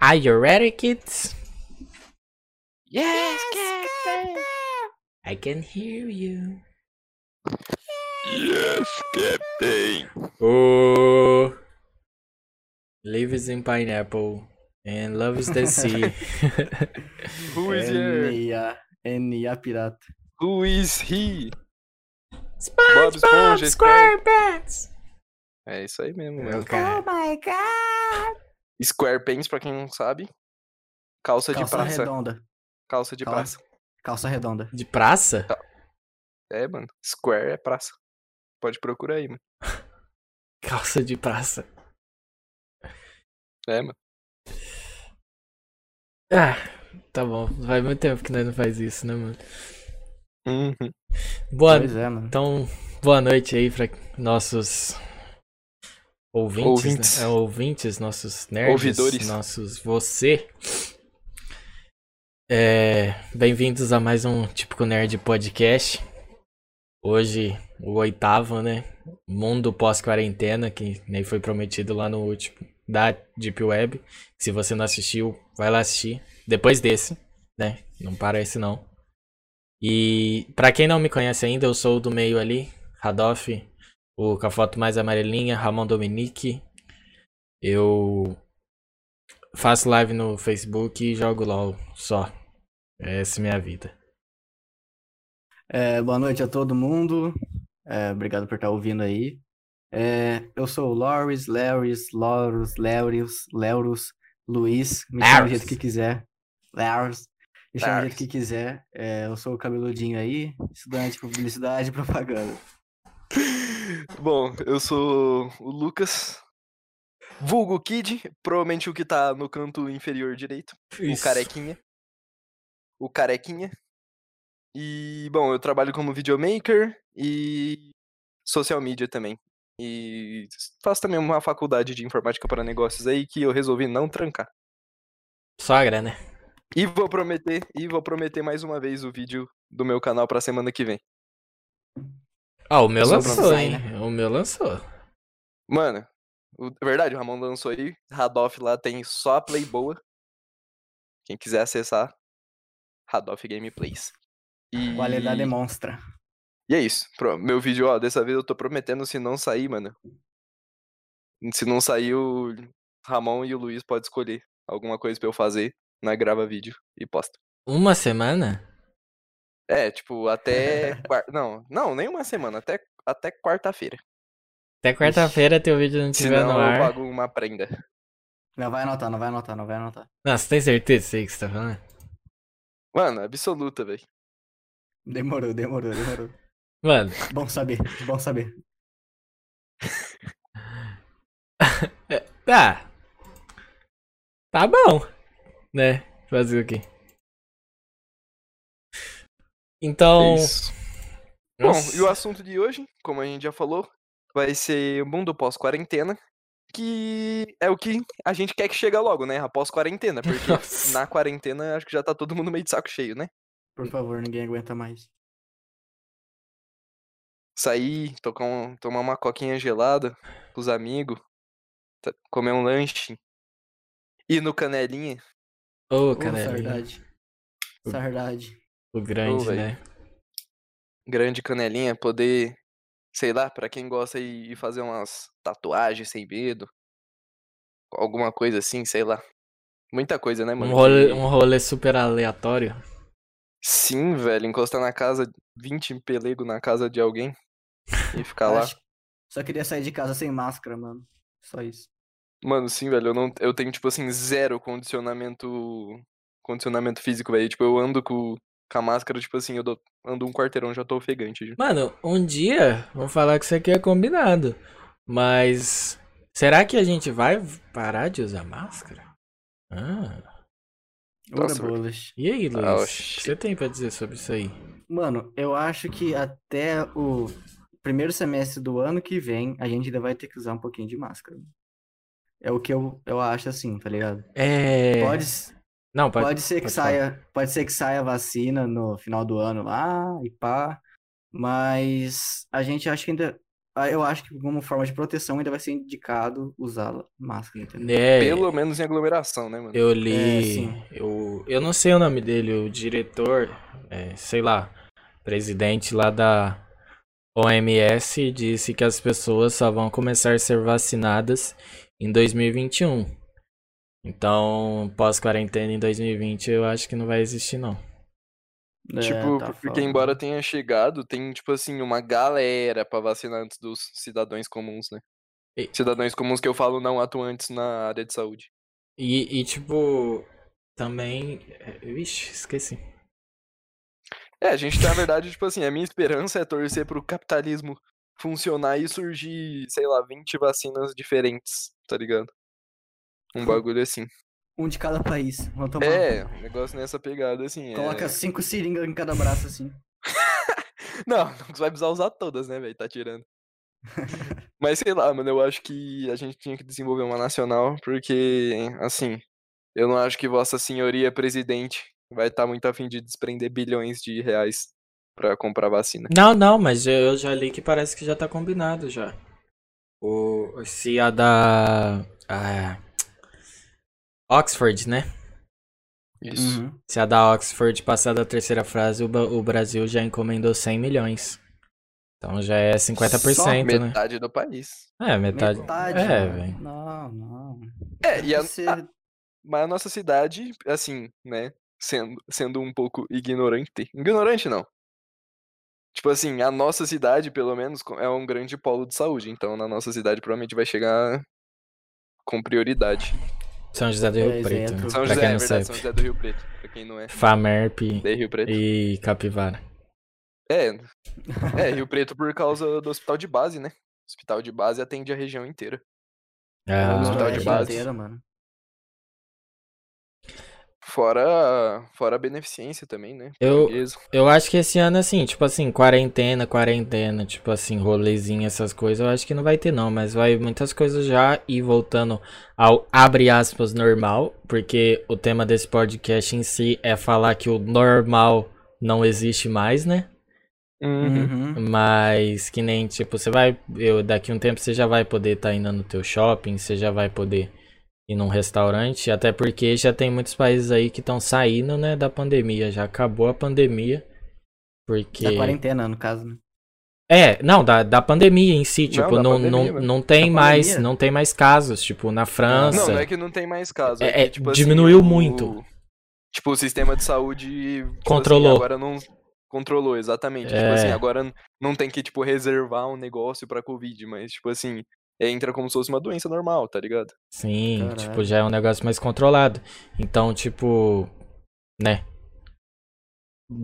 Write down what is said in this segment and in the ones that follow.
Are you ready, kids? Yes, Captain! I can hear you. Yes, Captain! Oh, lives in pineapple and loves the sea. Who is here? NA, NA Pirata. Who is he? SpongeBob Esponja, SquarePants. É isso aí mesmo, Meu mano. cara. my god! Squarepants, pra quem não sabe. Calça, de Calça praça. redonda. Calça de Calça. praça. Calça redonda. De praça? É, mano. Square é praça. Pode procurar aí, mano. Calça de praça. É, mano. Ah, tá bom. Faz muito tempo que nós não faz isso, né, mano? Uhum. Boa, Pois é, mano. então, boa noite aí pra nossos ouvintes, Ouvintes. Né? É, ouvintes, nossos nerds, Ouvidores. nossos você. É, bem-vindos a mais um Típico Nerd Podcast. Hoje, o oitavo, né? Mundo pós-quarentena, que nem foi prometido lá no último, da Deep Web. Se você não assistiu, vai lá assistir. Depois desse, né? Não parece não. E pra quem não me conhece ainda, eu sou o do meio ali, Radoff, o com a foto mais amarelinha, Ramon Dominique. Eu faço live no Facebook e jogo LOL só. Essa é minha vida. É, boa noite a todo mundo. É, obrigado por estar ouvindo aí. É, eu sou o Loris, Larrys, Loros, Leurius, Leurus, Luiz. Me chama do jeito que quiser. Larus. Me chama do jeito que quiser. É, eu sou o cabeludinho aí, estudante de publicidade e propaganda. Bom, eu sou o Lucas. Vulgo Kid, provavelmente o que tá no canto inferior direito. O carequinha. O carequinha. E, bom, eu trabalho como videomaker e social media também. E faço também uma faculdade de informática para negócios aí que eu resolvi não trancar. Sogra, né? E vou prometer, e vou prometer mais uma vez o vídeo do meu canal pra semana que vem. Ah, o meu lançou, hein? O meu lançou. Mano, o, é verdade, o Ramon lançou aí. Radoff lá tem só a play boa. Quem quiser acessar, Radoff Gameplays. E... Qualidade monstra. E é isso. Pro- Meu vídeo, ó, dessa vez eu tô prometendo se não sair, mano. Se não sair, o Ramon e o Luiz podem escolher alguma coisa pra eu fazer na grava vídeo e posta. Uma semana? É, tipo, até. Não, não, nem uma semana, até, até quarta-feira. Até quarta-feira teu vídeo não estiver Senão no eu ar. pago uma prenda. Não vai anotar, não vai anotar, não vai anotar. Não, você tem certeza disso aí que você tá falando? Mano, absoluta, velho. Demorou, demorou, demorou. Mano, Bom saber, bom saber. tá. Tá bom. Né? Fazer o quê? Então. É. Bom, e o assunto de hoje, como a gente já falou, vai ser o mundo pós-quarentena, que é o que a gente quer que chegue logo, né? Após quarentena, porque Nossa. na quarentena acho que já tá todo mundo meio de saco cheio, né? Por favor, ninguém aguenta mais. Sair, tocar um- tomar uma coquinha gelada com os amigos, comer um lanche, ir no canelinha. Ô, Ô, canelinha. Sardade. Sardade. O grande, véi. né? grande canelinha, poder, sei lá, pra quem gosta de fazer umas tatuagens sem medo, alguma coisa assim, sei lá. Muita coisa, né, mano? Um rolê, um rolê super aleatório. Sim, velho, encostar na casa, 20 pelego na casa de alguém e ficar lá. Só queria sair de casa sem máscara, mano. Só isso. Mano, sim, velho, eu não, eu tenho tipo assim zero condicionamento condicionamento físico, velho. Tipo, eu ando com, com a máscara, tipo assim, eu dou- ando um quarteirão já tô ofegante. já. Mano, um dia, vamos falar que isso aqui é combinado. Mas. Será que a gente vai parar de usar máscara? Ah. Ora Nossa, bolas. E aí, Luiz? Ah, o que você tem pra dizer sobre isso aí? Mano, eu acho que até o primeiro semestre do ano que vem, a gente ainda vai ter que usar um pouquinho de máscara. É o que eu, eu acho assim, tá ligado? É. Pode, Não, pode. pode ser que pode falar. saia, pode ser que saia a vacina no final do ano lá e pá, mas a gente acha que ainda ah, eu acho que como forma de proteção ainda vai ser indicado usar máscara, entendeu? É, Pelo menos em aglomeração, né, mano? eu É, li. sim. eu, eu não sei o nome dele, o diretor, é, sei lá, presidente lá da OMS disse que as pessoas só vão começar a ser vacinadas em 2021. Então, pós-quarentena em 2020 eu acho que não vai existir, não. É, Tipo, tá porque foda. embora tenha chegado, tem, tipo assim, uma galera pra vacinar antes dos cidadãos comuns, né? E- Cidadãos comuns que eu falo não atuantes na área de saúde. E, e tipo, também. é, Vixe, esqueci. É, a gente, na verdade, tipo assim, a minha esperança é torcer pro capitalismo funcionar e surgir, sei lá, 20 vacinas diferentes, tá ligado? Um bagulho assim. Um de cada país. Vamos tomar. É, um negócio nessa pegada, assim. Coloca é... cinco seringas em cada braço, assim. Não, não vai precisar usar todas, né, velho? Tá tirando. Mas sei lá, mano, eu acho que a gente tinha que desenvolver uma nacional, porque, assim, eu não acho que Vossa Senhoria Presidente vai estar muito afim de desprender bilhões de reais pra comprar vacina. Não, não, mas eu eu já li que parece que já tá combinado já. O, se a da. a Oxford, né? Isso. Uhum. Se a da Oxford passar da terceira frase, o, Brasil já encomendou 100 milhões. Então já é 50%, né? Metade do país. É, metade. Metade. É, mano. velho. Não, não. É, e a, a- mas a nossa cidade, assim, né, sendo, sendo um pouco ignorante. Ignorante não. Tipo assim, a nossa cidade, pelo menos, é um grande polo de saúde. Então, na nossa cidade, provavelmente vai chegar com prioridade. São José do É, Rio Preto. né? São José, quem é verdade, sabe. São José do Rio Preto. Pra quem não é, Famerp e Capivara. É, é, Rio Preto por causa do hospital de base, né? O hospital de base atende a região inteira. Ah, no hospital é, de base. inteira, mano. Fora, fora a beneficência também, né? Eu- Portuguesa. Eu acho que esse ano, assim, tipo assim, quarentena, quarentena, tipo assim, rolezinho, essas coisas, eu acho que não vai ter não, mas vai muitas coisas já ir voltando ao, abre aspas, normal, porque o tema desse podcast em si é falar que o normal não existe mais, né? Uhum. Uhum. Mas que nem, tipo, você vai, eu, daqui a um tempo você já vai poder estar indo no teu shopping, você já vai poder ir num restaurante, até porque já tem muitos países aí que estão saindo, né, da pandemia, já acabou a pandemia, porque... Da quarentena, no caso, né? É, não, da, da pandemia em si, tipo, da não, pandemia, não, não tem mais, pandemia? não tem mais casos, tipo, na França. Não, não é que não tem mais casos. É- É, que, é, tipo assim, diminuiu o- muito. Tipo, o sistema de saúde. tipo assim, Controlou. agora não. Controlou, exatamente. Tipo É. assim, agora não tem que, tipo, reservar um negócio pra Covid, mas, tipo assim, entra como se fosse uma doença normal, tá ligado? Sim, Caralho. tipo, já é um negócio mais controlado. Então, tipo, né?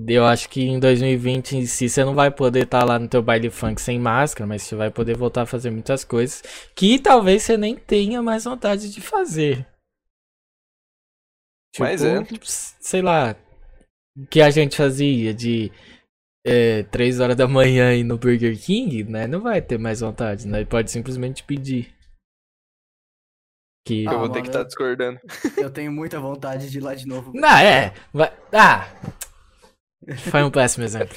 Eu acho que em 2020 em si você não vai poder estar lá no teu baile funk sem máscara, mas você vai poder voltar a fazer muitas coisas que talvez você nem tenha mais vontade de fazer. Mas é. Tipo, sei lá, o que a gente fazia de é, 3 horas da manhã ir no Burger King, né? Não vai ter mais vontade, né? Pode simplesmente pedir. Que... Ah, eu vou ter que mano, estar eu- discordando. Eu tenho muita vontade de ir lá de novo. Não, é. Vai... Ah! Foi um péssimo exemplo.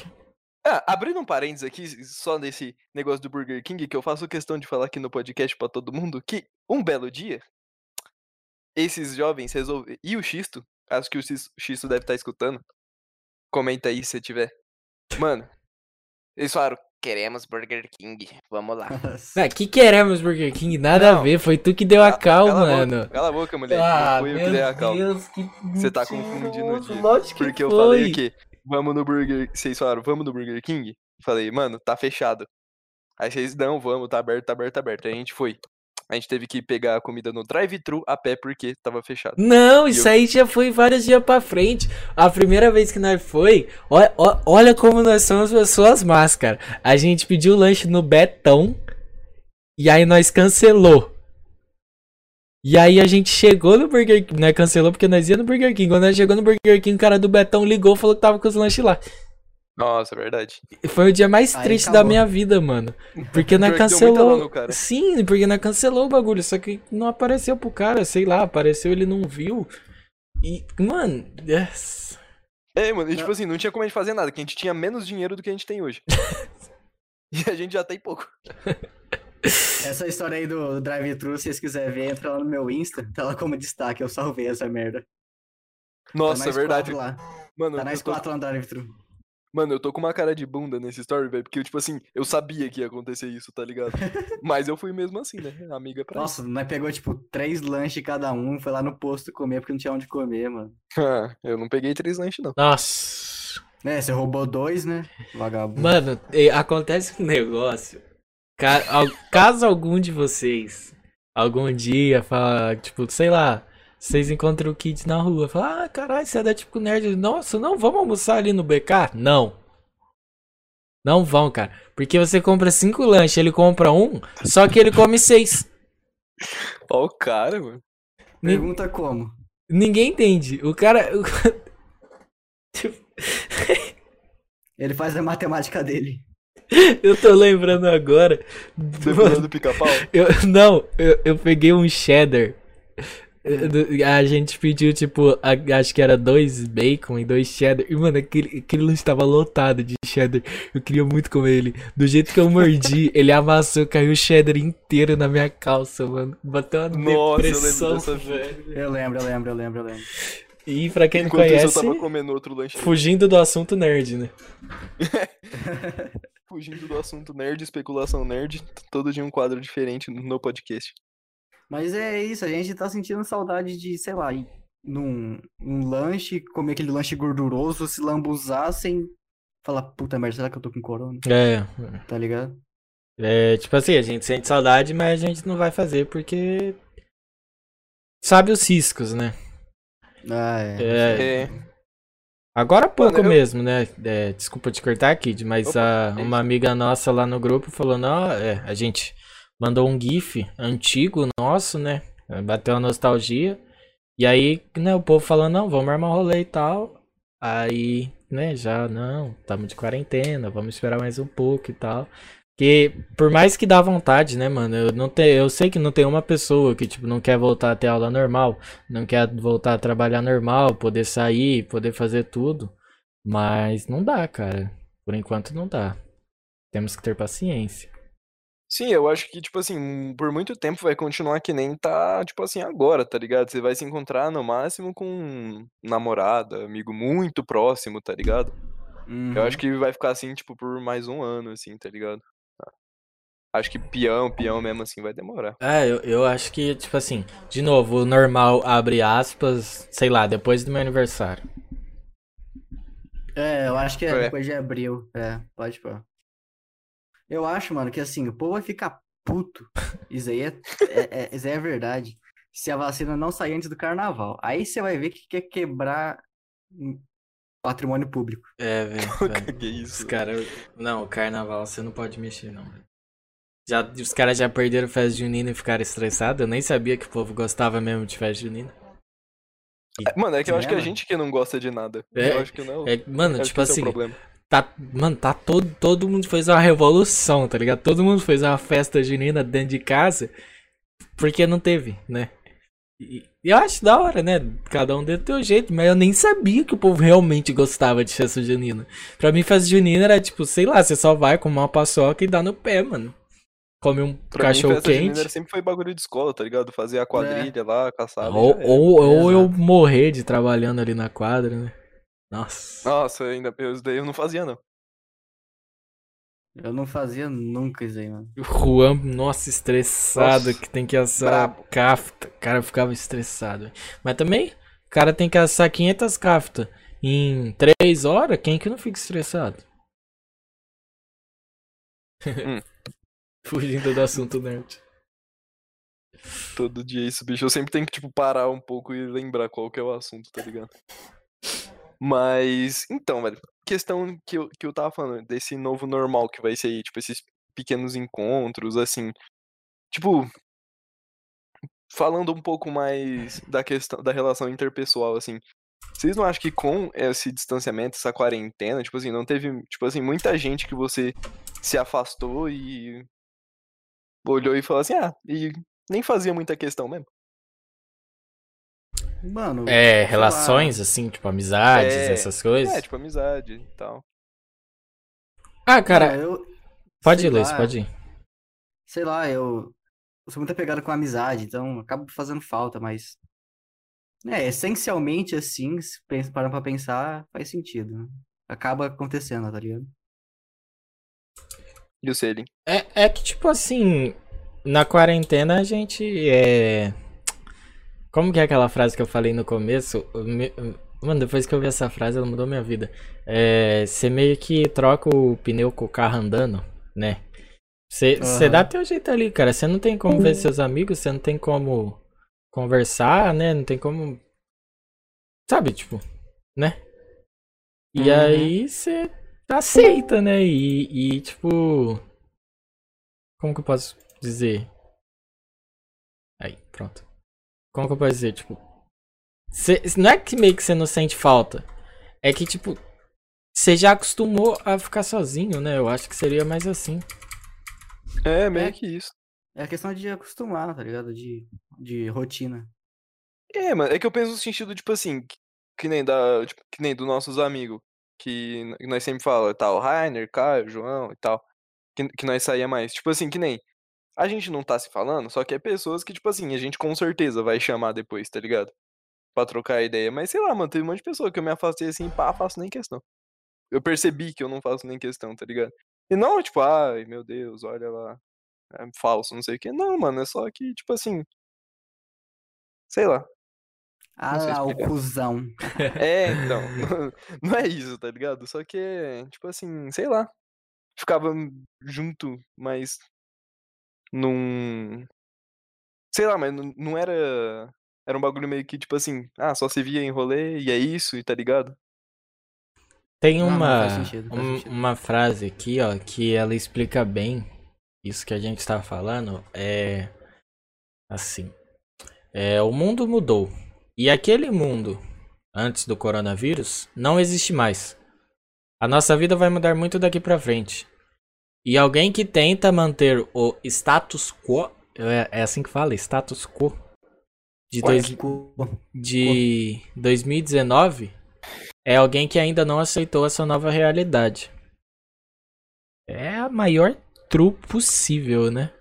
Ah, abrindo um parênteses aqui, só nesse negócio do Burger King, que eu faço questão de falar aqui no podcast pra todo mundo, que um belo dia, esses jovens resolveram. E o Xisto, acho que o Xisto- Xisto deve estar escutando. Comenta aí se tiver. Mano, eles falaram: queremos Burger King, vamos lá. Ah, que queremos Burger King? Nada a Não. ver, foi tu que deu a cal, cala A mano. boca, cala a boca, moleque. Ah, fui eu que dei a cal. Deus, que Você tá confundindo dia. lógico que Porque eu foi. falei o quê? Vamos no Burger. Vocês falaram, vamos no Burger King? Falei, mano, tá fechado. Aí vocês, não, vamos, tá aberto, tá aberto, tá aberto. Aí a gente foi. A gente teve que pegar a comida no drive-thru a pé porque tava fechado. Não, E isso eu- aí já foi vários dias pra frente. A primeira vez que nós foi, olha, olha como nós somos pessoas más, cara. A gente pediu lanche no Betão e aí nós cancelou. E aí a gente chegou no Burger King, nós cancelou porque nós ia no Burger King. Quando nós chegou no Burger King, o cara do Betão ligou, falou que tava com os lanches lá. Nossa, é verdade. Foi o dia mais Aí triste da acabou. minha vida, mano. Porque dó cancelou. cara. Sim, porque nós cancelou o bagulho. Só que não apareceu pro cara, sei lá, apareceu, ele não viu. E, mano, yes. É, mano, e tipo Não. assim, não tinha como a gente fazer nada, que a gente tinha menos dinheiro do que a gente tem hoje. E a gente já tem pouco. Essa história aí do drive-thru, se vocês quiserem ver, entra lá no meu Insta, tá lá como destaque, eu salvei essa merda. Nossa, tá é verdade. Lá. Mano, Tá na eu tô, S4 lá no drive-thru. Mano, eu tô com uma cara de bunda nesse story, velho. Porque, tipo assim, eu sabia que ia acontecer isso, tá ligado? Mas eu fui mesmo assim, né? Amiga pra Nossa, nós pegou, tipo, três lanches cada um, foi lá no posto comer porque não tinha onde comer, mano. Ah, eu não peguei três lanches, não. Nossa. É, você roubou dois, né? Vagabundo. Mano, e- acontece um negócio. Caso algum de vocês, algum dia, fala, tipo, sei lá, vocês encontram o Kid na rua, fala, ah, caralho, você é da tipo nerd. Nossa, não, vamos almoçar ali no BK? Não. Não vão, cara. Porque você compra cinco lanches, ele compra um, só que ele come seis. Ó, o cara, mano. Ni- Pergunta como? Ninguém entende. O cara. o- Ele faz a matemática dele. eu tô lembrando agora. Você falando do pica-pau? Eu, não, eu, eu peguei um cheddar. Eu- do- A gente pediu, tipo, a- acho que era dois bacon e dois cheddar. E, mano, aquele, aquele lanche tava lotado de cheddar. Eu queria muito comer ele. Do jeito que eu mordi, ele amassou, caiu o cheddar inteiro na minha calça, mano. Bateu uma Nossa, eu lembro depressão, dessa velho. Eu lembro, eu lembro, eu lembro, eu lembro. E pra quem não Enquanto conhece, isso, eu tava comendo outro lanche. fugindo do assunto nerd, né? Fugindo do assunto nerd, especulação nerd. Todo dia um quadro diferente no podcast. Mas é isso, a gente tá sentindo saudade de, sei lá, ir num, num lanche, comer aquele lanche gorduroso, se lambuzar sem falar, puta merda, será que eu tô com corona? É, Tá ligado? É, tipo assim, a gente sente saudade, mas a gente não vai fazer porque. Sabe os riscos, né? Ah, é. É, É. Agora há pouco Mano, eu- mesmo, né? É, desculpa te cortar, Kid, mas Opa, a- é uma amiga nossa lá no grupo falou: não, é, a gente mandou um GIF antigo nosso, né? Bateu a nostalgia. E aí, né, o povo falando: não, vamos armar um rolê e tal. Aí, né, já, não, estamos de quarentena, vamos esperar mais um pouco e tal. Porque, por mais que dá vontade, né, mano? Eu, não te, eu sei que não tem uma pessoa que, tipo, não quer voltar a ter aula normal, não quer voltar a trabalhar normal, poder sair, poder fazer tudo. Mas não dá, cara. Por enquanto não dá. Temos que ter paciência. Sim, eu acho que, tipo assim, por muito tempo vai continuar que nem tá, tipo assim, agora, tá ligado? Você vai se encontrar no máximo com um namorada, amigo muito próximo, tá ligado? Eu acho que vai ficar assim, tipo, por mais um ano, assim, tá ligado? Acho que peão, peão mesmo assim vai demorar. É, eu, eu acho que, tipo assim, de novo, o normal abre aspas, sei lá, depois do meu aniversário. É, eu acho que é, É. depois de abril. É, pode pôr. Eu acho, mano, que assim, o povo vai ficar puto. Isso aí é, é- é- isso aí é verdade. Se a vacina não sair antes do carnaval. Aí você vai ver que quer quebrar hum, patrimônio público. É, velho. que Os isso? caras. Não, carnaval você não pode mexer, não. Já, os caras já perderam festa junina e ficaram estressados. Eu nem sabia que o povo gostava mesmo de festa junina. Mano, é que eu acho que a gente que não gosta de nada. É, eu acho que não. É, mano, acho tipo é o assim, problema. Tá, mano, tá todo, todo mundo fez uma revolução, tá ligado? Todo mundo fez uma festa junina dentro de casa, porque não teve, né? E eu acho da hora, né? Cada um deu do seu jeito, mas eu nem sabia que o povo realmente gostava de festa junina. Pra mim, festa junina era tipo, sei lá, você só vai comer uma paçoca e dá no pé, mano. Come um Pra mim, cachorro festa junina quente. sempre foi bagulho de escola, tá ligado? Fazer a quadrilha lá, caçada. Ou, ou, ou eu morrer de trabalhando ali na quadra, né? Nossa. Nossa, ainda eu, isso daí eu não fazia, não. Eu não fazia nunca isso aí, mano. O Juan, nossa, estressado, Nossa, que tem que assar brabo. cafta. O cara ficava estressado. Mas também, o cara tem que assar 500 cafta em 3 horas, quem que não fica estressado? Hum. Fugindo do assunto nerd. Todo dia isso, bicho. Eu sempre tenho que, tipo, parar um pouco e lembrar qual que é o assunto, tá ligado? Mas, então, velho, questão que eu, que eu tava falando, desse novo normal que vai ser tipo, esses pequenos encontros, assim. Tipo, falando um pouco mais da questão da relação interpessoal, assim. Vocês não acham que com esse distanciamento, essa quarentena, tipo assim, não teve, tipo assim, muita gente que você se afastou e olhou e falou assim, ah, e nem fazia muita questão mesmo. Mano, É, relações, assim, tipo, amizades, É, essas coisas. É, tipo amizade e tal. Ah, lá, cara, eu, Pode ir, Luiz, lá, pode ir. Sei lá, eu, eu sou muito apegado com amizade, então acabo fazendo falta, mas. É, essencialmente assim, se parando pra pensar, faz sentido. né? Acaba acontecendo, tá ligado? E o Selim? É, é que, tipo assim, na quarentena a gente é. Como que é aquela frase que eu falei no começo? Me- Mano, depois que eu vi essa frase, ela mudou minha vida. É. Você meio que troca o pneu com o carro andando, né? Você você Aham. dá teu jeito ali, cara. Você não tem como ver seus amigos, você não tem como conversar, né? Não tem como. Sabe, tipo, né? E Uhum. aí você aceita, né? E, e, tipo. Como que eu posso dizer? Aí, pronto. Como que eu posso dizer? Tipo. cê- não é que meio que você não sente falta. É que, tipo. Você já acostumou a ficar sozinho, né? Eu acho que seria mais assim. É, meio É. que isso. É a questão de acostumar, tá ligado? De, de rotina. É, mano, é que eu penso no sentido, tipo assim, que, que nem da, tipo, que nem dos nossos amigos, que nós sempre fala, tal, Rainer, Caio, João e tal, que, que nós saía mais. Tipo assim, que nem, a gente não tá se falando, só que é pessoas que, tipo assim, a gente com certeza vai chamar depois, tá ligado? Pra trocar ideia. Mas sei lá, mano, teve um monte de pessoa que eu me afastei assim, pá, faço nem questão. Eu percebi que eu não faço nem questão, tá ligado? E não, tipo, ai, meu Deus, olha lá, é falso, não sei o quê. Não, mano, é só que, tipo assim, sei lá. Ah lá, o cuzão. É, então, não é isso, tá ligado? Só que, tipo assim, sei lá, ficava junto, mas num... Sei lá, mas não, não era... Era um bagulho meio que, tipo assim, ah, só se via em rolê e é isso, e tá ligado? Tem Não, não, uma, sentido, um- uma frase aqui, ó, que ela explica bem isso que a gente tá falando. É assim: é, o mundo mudou. E aquele mundo, antes do coronavírus, não existe mais. A nossa vida vai mudar muito daqui pra frente. E alguém que tenta manter o status quo, é, é assim que fala, status quo, de, dois, de 2019 é alguém que ainda não aceitou essa nova realidade. É a maior true possível, né?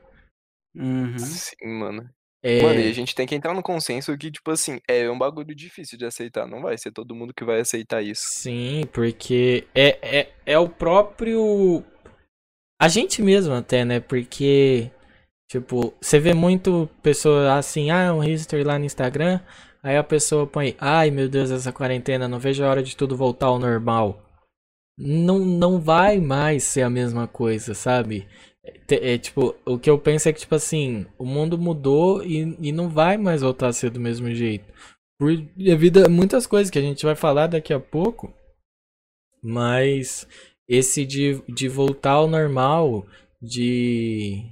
Uhum. Sim, mano. É, Mano, e a gente tem que entrar no consenso que, tipo assim, é um bagulho difícil de aceitar. Não vai ser todo mundo que vai aceitar isso. Sim, porque é, é, é o próprio. A gente mesmo até, né? Porque, tipo, você vê muito pessoa assim, ah, um history lá no Instagram. Aí a pessoa põe, ai meu Deus, essa quarentena, não vejo a hora de tudo voltar ao normal. Não, não vai mais ser a mesma coisa, sabe? É, é, tipo, o que eu penso é que, tipo assim, o mundo mudou e, e não vai mais voltar a ser do mesmo jeito. Por devido a muitas coisas que a gente vai falar daqui a pouco. Mas esse de, de voltar ao normal, de.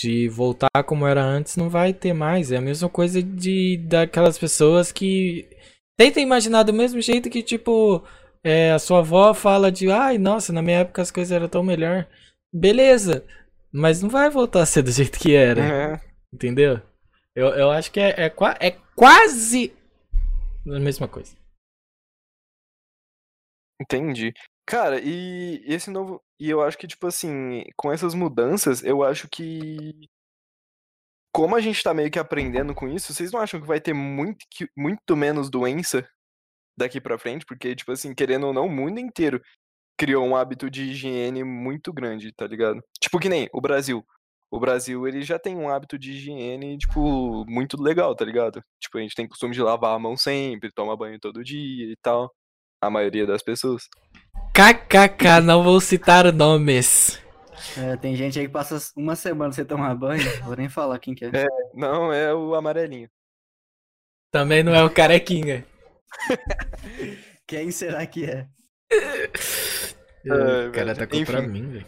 De voltar como era antes, não vai ter mais. É a mesma coisa de daquelas pessoas que. Tenta imaginar do mesmo jeito que, tipo, é, a sua avó fala de ai, nossa, na minha época as coisas eram tão melhor. Beleza, mas não vai voltar a ser do jeito que era. É. Entendeu? Eu, eu acho que é, é, é quase a mesma coisa. Entendi. Cara, e esse novo. E eu acho que, tipo assim, com essas mudanças, eu acho que. Como a gente tá meio que aprendendo com isso, vocês não acham que vai ter muito, muito menos doença daqui pra frente? Porque, tipo assim, querendo ou não, o mundo inteiro criou um hábito de higiene muito grande, tá ligado? Tipo que nem o Brasil. O Brasil, ele já tem um hábito de higiene, tipo, muito legal, tá ligado? Tipo, a gente tem costume de lavar a mão sempre, tomar banho todo dia e tal. A maioria das pessoas. KKK, não vou citar nomes. É, tem gente aí que passa uma semana sem tomar banho. Vou nem falar quem que é. É. Não, é o amarelinho. Também não é o carequinha. Quem será que é? O cara tá contra Enfim. mim, velho.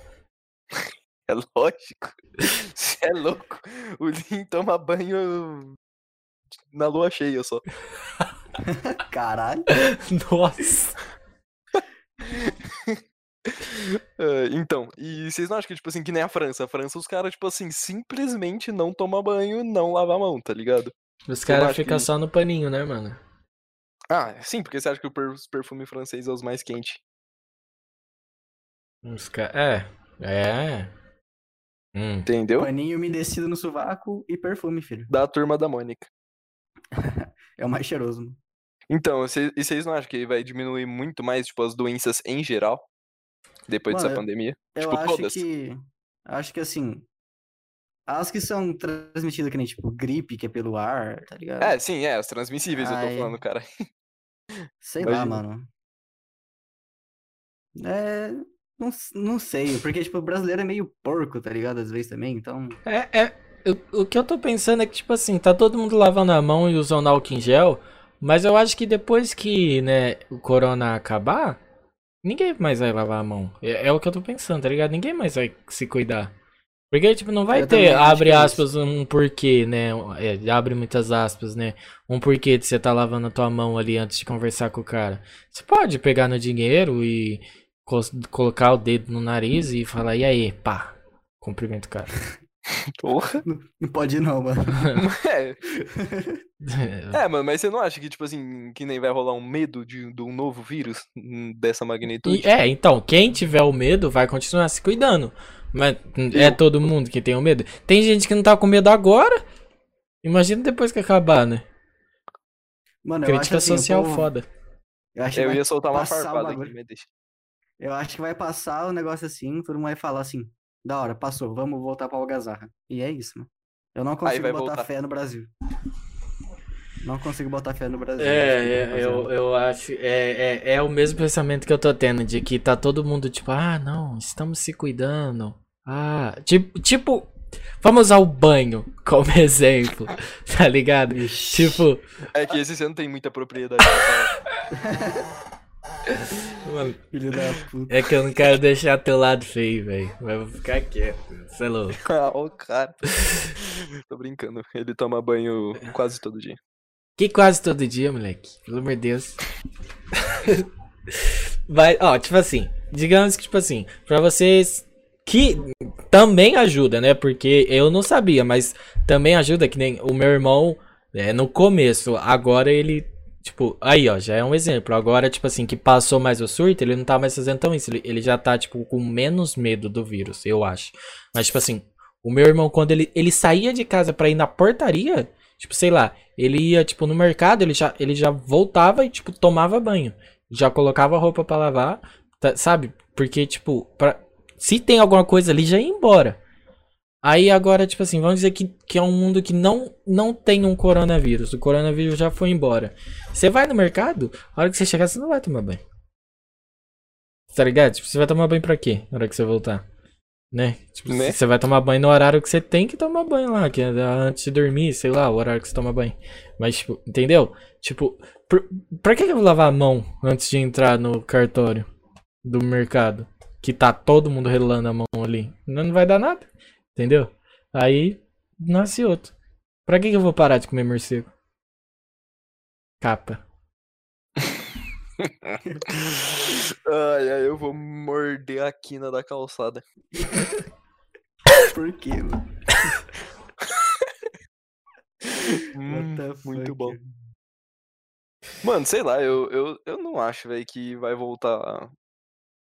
É lógico. Você é louco. O Lin toma banho na lua cheia só. Caralho. Nossa. É, então, e vocês não acham que, tipo assim, que nem a França? A França, os caras, tipo assim, simplesmente não tomam banho, não lavam a mão, tá ligado? Os caras ficam que- só no paninho, né, mano? Ah, sim, porque você acha que o perfume francês é os mais quentes. Os ca... É, É. Hum. Entendeu? Paninho umedecido no sovaco e perfume, filho. Da turma da Mônica. É o mais cheiroso. mano. Então, e vocês não acham que vai diminuir muito mais, tipo, as doenças em geral? Depois dessa Mano, pandemia? Eu tipo, acho todas. que. Acho que assim. As que são transmitidas que nem, tipo, gripe, que é pelo ar, tá ligado? É, sim, é, as transmissíveis, eu tô Ai. falando, cara. Sei lá, imagina. mano. É. Não, não sei, porque, tipo, o brasileiro é meio porco, tá ligado? Às vezes também, então. É, é, eu- o que eu tô pensando é que, tipo assim, tá todo mundo lavando a mão e usando álcool em gel, mas eu acho que depois que, né, o corona acabar, ninguém mais vai lavar a mão. É, é o que eu tô pensando, tá ligado? Ninguém mais vai se cuidar. Porque, tipo, não vai Eu ter, abre é aspas, um porquê, né? É, abre muitas aspas, né? Um porquê de você tá lavando a tua mão ali antes de conversar com o cara. Você pode pegar no dinheiro e colocar o dedo no nariz e falar, e aí, pá, cumprimento o cara. Porra. Não pode não, mano. É. é, mano, mas você não acha que, tipo assim, que nem vai rolar um medo de, de um novo vírus dessa magnitude? E- é, então, quem tiver o medo vai continuar se cuidando. Mas é todo mundo que tem o medo. Tem gente que não tá com medo agora. Imagina depois que acabar, né? Mano, eu acho Crítica assim, social foda. Eu acho que Eu vai ia soltar uma passar o farpada aqui, mas deixa. Eu acho que vai passar o negócio assim, todo mundo vai falar assim, da hora, passou, vamos voltar pra algazarra. E é isso, mano. Eu não consigo botar voltar. fé no Brasil. Não consigo botar fé no Brasil. É, é, eu, eu acho. É, é, é o mesmo pensamento que eu tô tendo, de que tá todo mundo tipo, ah, não, estamos se cuidando. Ah, tipo, tipo vamos usar o banho como exemplo, tá ligado? Ixi. Tipo, É que esse você não tem muita propriedade pra falar. mano, Filho da puta. é que eu não quero deixar teu lado feio, velho. Mas vou ficar quieto, você é louco. Ah, o cara. Tô brincando. Ele toma banho quase todo dia. Que quase todo dia, moleque. Pelo amor de Deus. Vai, ó, tipo assim, digamos que, tipo assim, pra vocês que também ajuda, né? Porque eu não sabia, mas também ajuda que nem o meu irmão, é, no começo, agora ele, tipo, aí, ó, já é um exemplo. Agora, tipo assim, que passou mais o surto, ele não tá mais fazendo tão isso. Ele, ele já tá, tipo, com menos medo do vírus, eu acho. Mas, tipo assim, o meu irmão, quando ele, ele saía de casa pra ir na portaria, tipo, sei lá, ele ia, tipo, no mercado, ele já, ele já voltava e, tipo, tomava banho. Já colocava roupa pra lavar, tá- sabe? Porque, tipo, pra, se tem alguma coisa ali, já ia embora. Aí agora, tipo assim, vamos dizer que, que é um mundo que não, não tem um coronavírus. O coronavírus já foi embora. Você vai no mercado, a hora que você chegar, você não vai tomar banho. Tá ligado? Tipo, você vai tomar banho pra quê? Na hora que você voltar? Né? Tipo, Né? você vai tomar banho no horário que você tem que tomar banho lá, que é antes de dormir, sei lá, o horário que você toma banho. Mas, tipo, entendeu? Tipo, por, pra que eu vou lavar a mão antes de entrar no cartório do mercado? Que tá todo mundo relando a mão ali. Não, não vai dar nada. Entendeu? Aí nasce outro. Pra que que eu vou parar de comer morcego? Capa. Ai, ai, eu vou morder a quina da calçada. Por quê, mano? Hum, muito fuck? bom. Mano, sei lá, eu, eu, eu não acho, velho, que vai voltar.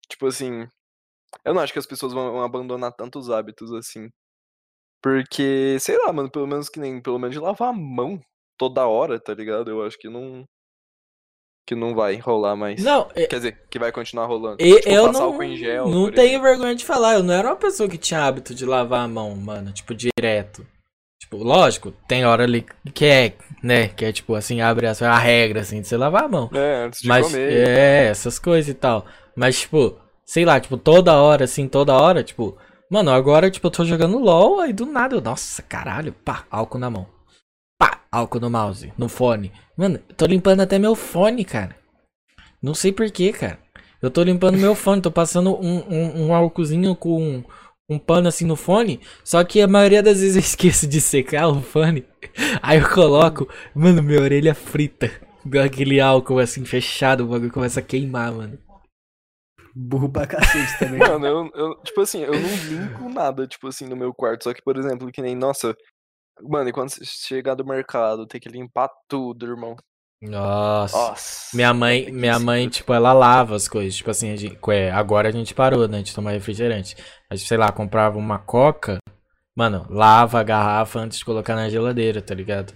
Tipo assim. Eu não acho que as pessoas vão abandonar tantos hábitos assim. Porque, sei lá, mano, pelo menos que nem. Pelo menos de lavar a mão toda hora, tá ligado? Eu acho que não. Que não vai rolar mais. Não, é- Quer dizer, que vai continuar rolando. E- Tipo, eu não, gel, não tenho exemplo. vergonha de falar. Eu não era uma pessoa que tinha hábito de lavar a mão, mano. Tipo, direto. Tipo, lógico, tem hora ali que é, né? Que é tipo assim, abre a, a regra, assim, de você lavar a mão. É, antes de Mas, comer. é, essas coisas e tal. Mas, tipo, sei lá, tipo, toda hora, assim, toda hora, tipo, mano, agora, tipo, eu tô jogando LOL, aí do nada eu, nossa, caralho, pá, álcool na mão. Pá, álcool no mouse, no fone. Mano, tô limpando até meu fone, cara. Não sei porquê, cara. Eu tô limpando meu fone, tô passando um, um, um álcoolzinho com um, um pano assim no fone. Só que a maioria das vezes eu esqueço de secar o fone. Aí eu coloco, mano, minha orelha frita. Com aquele álcool assim fechado, o bagulho começa a queimar, mano. Burro pra cacete também. Mano, eu, eu, tipo assim, eu não limpo nada, tipo assim, no meu quarto. Só que, por exemplo, que nem, nossa, mano, e quando você chegar do mercado, tem que limpar tudo, irmão. Nossa. Nossa. Minha mãe, minha mãe, tipo, ela lava as coisas. Tipo assim, a gente, é, agora a gente parou, né, de tomar refrigerante. A gente, sei lá, comprava uma coca. Mano, lava a garrafa antes de colocar na geladeira, tá ligado?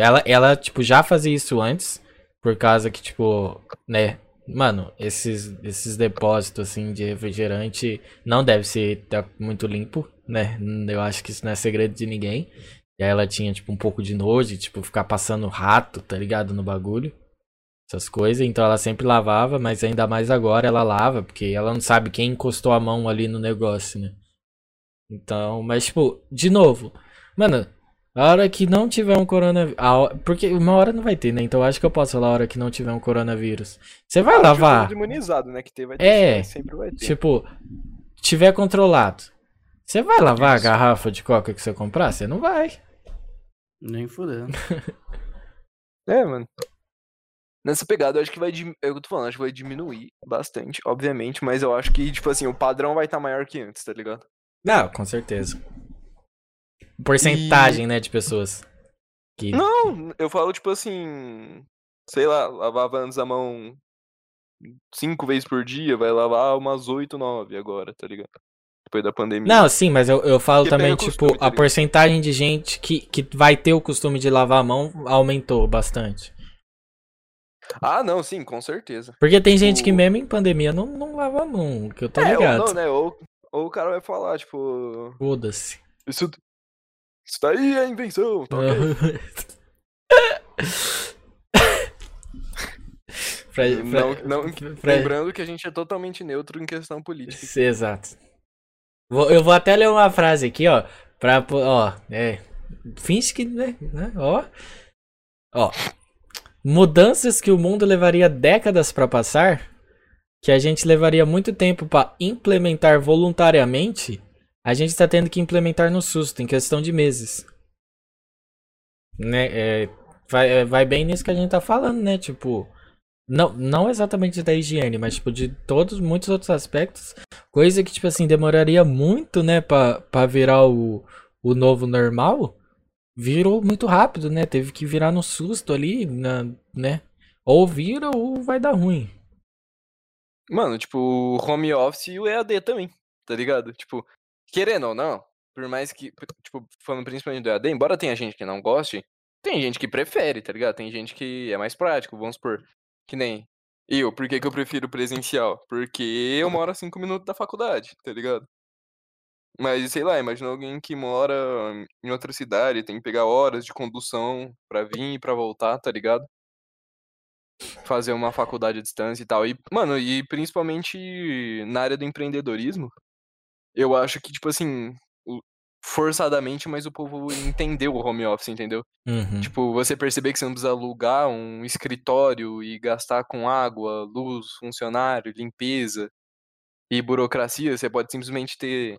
Ela, ela, tipo, já fazia isso antes. Por causa que, tipo, né? Mano, esses, esses depósitos, assim, de refrigerante não deve ser tá muito limpo, né? Eu acho que isso não é segredo de ninguém. E aí ela tinha, tipo, um pouco de nojo, tipo, ficar passando rato, tá ligado? No bagulho. Essas coisas. Então ela sempre lavava, mas ainda mais agora ela lava, porque ela não sabe quem encostou a mão ali no negócio, né? Então, mas, tipo, de novo. Mano, a hora que não tiver um coronavírus. Porque uma hora não vai ter, né? Então acho que eu posso falar a hora que não tiver um coronavírus. Você vai lavar. imunizado, né? Que ter, vai ter, é. Sempre vai ter. Tipo, tiver controlado. Você vai lavar Isso. a garrafa de coca que você comprar? Você não vai. Nem fudendo. é, mano. Nessa pegada, eu acho que vai. É eu tô falando, acho que vai diminuir bastante, obviamente, mas eu acho que, tipo assim, o padrão vai estar tá maior que antes, tá ligado? Não, com certeza porcentagem, e... né, de pessoas. Que... Não, eu falo, tipo assim. Sei lá, lavava antes a mão cinco vezes por dia, vai lavar umas oito, nove agora, tá ligado? Depois da pandemia. Não, sim, mas eu, eu falo Porque também, tipo, costume, tá a porcentagem de gente que, que vai ter o costume de lavar a mão aumentou bastante. Ah, não, sim, com certeza. Porque tem tipo... gente que mesmo em pandemia não, não lava a mão, que eu tô é, ligado. Ou não, né? Ou, ou o cara vai falar, tipo. Foda-se. Isso, isso daí é invenção, tá ok? pra, pra, não, não, pra... Lembrando que a gente é totalmente neutro em questão política. Exato. Vou, eu vou até ler uma frase aqui, ó. Pra, ó, é. Finge que, né? né ó. Ó. Mudanças que o mundo levaria décadas para passar, que a gente levaria muito tempo para implementar voluntariamente, a gente está tendo que implementar no susto, em questão de meses. Né? É, vai, é, vai bem nisso que a gente tá falando, né? Tipo, não, não exatamente da higiene, mas tipo, de todos, muitos outros aspectos. Coisa que, tipo assim, demoraria muito, né, pra, pra virar o, o novo normal. Virou muito rápido, né? Teve que virar no susto ali, na, né? Ou vira ou vai dar ruim. Mano, tipo, home office e o EAD também, tá ligado? Tipo, querendo ou não, por mais que, tipo, falando principalmente do EAD, embora tenha gente que não goste, tem gente que prefere, tá ligado? Tem gente que é mais prático, vamos supor, que nem eu. Por que, que eu prefiro presencial? Porque eu moro a cinco minutos da faculdade, tá ligado? Mas, sei lá, imagina alguém que mora em outra cidade, tem que pegar horas de condução pra vir e pra voltar, tá ligado? Fazer uma faculdade à distância e tal. E, mano, e principalmente na área do empreendedorismo, eu acho que, tipo assim, forçadamente, mas o povo entendeu o home office, entendeu? Uhum. Tipo, você perceber que você não precisa alugar um escritório e gastar com água, luz, funcionário, limpeza e burocracia, você pode simplesmente ter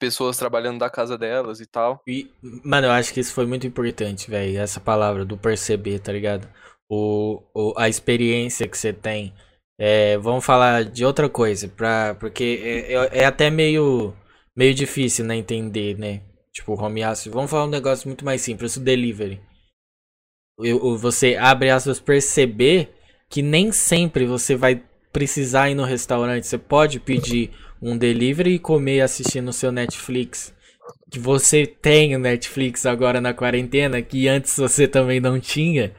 pessoas trabalhando da casa delas e tal. E, mano, eu acho que isso foi muito importante, velho, essa palavra do perceber, tá ligado? O, o, a experiência que você tem é, vamos falar de outra coisa, pra, porque é, é, é, até meio, meio difícil, né, entender, né? Tipo, home office. Vamos falar um negócio muito mais simples, o delivery. Eu, você abre aspas perceber que nem sempre você vai precisar ir no restaurante. Você pode pedir um delivery e comer assistindo o seu Netflix. Que você tem o Netflix agora na quarentena, que antes você também não tinha.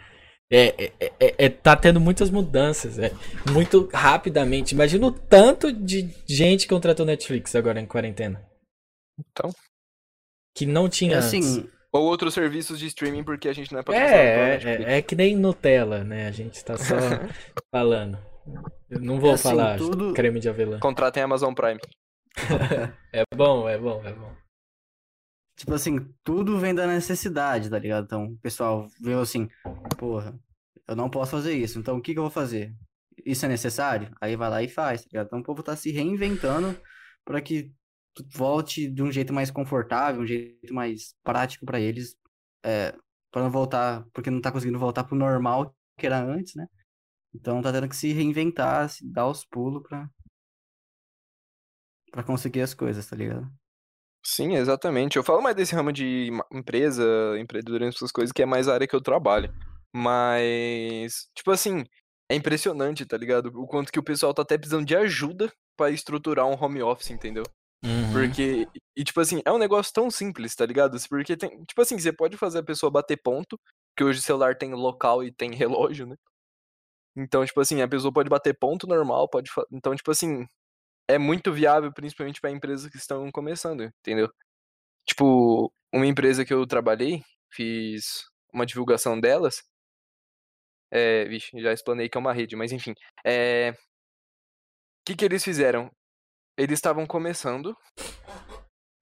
É, é, é, é, tá tendo muitas mudanças, é, muito rapidamente. Imagina o tanto de gente que contratou Netflix agora em quarentena. Então. Que não tinha é assim. Ou outros serviços de streaming porque a gente não é É, é, é, que nem Nutella, né? A gente tá só falando. Eu não vou assim, falar tudo... creme de avelã. Contratem Amazon Prime. é bom, é bom, é bom. Tipo assim, tudo vem da necessidade, tá ligado? Então, o pessoal viu assim, porra, eu não posso fazer isso, então o que, que eu vou fazer? Isso é necessário? Aí vai lá e faz, tá ligado? Então o povo tá se reinventando para que volte de um jeito mais confortável, um jeito mais prático para eles, é, para não voltar, porque não tá conseguindo voltar pro normal que era antes, né? Então tá tendo que se reinventar, se dar os pulos pra, pra conseguir as coisas, tá ligado? Sim, exatamente. Eu falo mais desse ramo de empresa, empreendedorismo, essas coisas, que é mais a área que eu trabalho. Mas, tipo assim, é impressionante, tá ligado? O quanto que o pessoal tá até precisando de ajuda pra estruturar um home office, entendeu? Uhum. Porque, e tipo assim, é um negócio tão simples, tá ligado? Porque tem, tipo assim, você pode fazer a pessoa bater ponto, que hoje o celular tem local e tem relógio, né? Então, tipo assim, a pessoa pode bater ponto normal, pode, então, tipo assim, é muito viável, principalmente pra empresas que estão começando, entendeu? Tipo, uma empresa que eu trabalhei, fiz uma divulgação delas, é, vixe, já explanei que é uma rede, mas enfim, é, o que que eles fizeram? Eles estavam começando,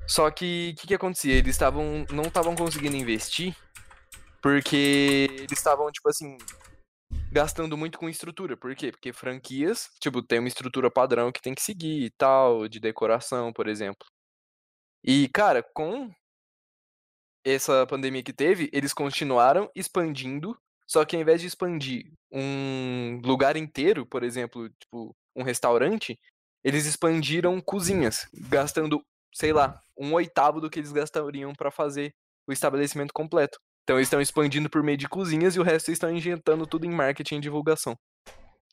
só que o que, que acontecia? Eles estavam não estavam conseguindo investir porque eles estavam tipo assim gastando muito com estrutura. Por quê? Porque franquias, tipo, tem uma estrutura padrão que tem que seguir e tal, de decoração, por exemplo. E cara, com essa pandemia que teve, eles continuaram expandindo, só que ao invés de expandir um lugar inteiro, por exemplo, tipo, um restaurante, eles expandiram cozinhas, gastando, sei lá, um oitavo do que eles gastariam para fazer o estabelecimento completo. Então eles estão expandindo por meio de cozinhas e o resto eles estão injetando tudo em marketing e divulgação.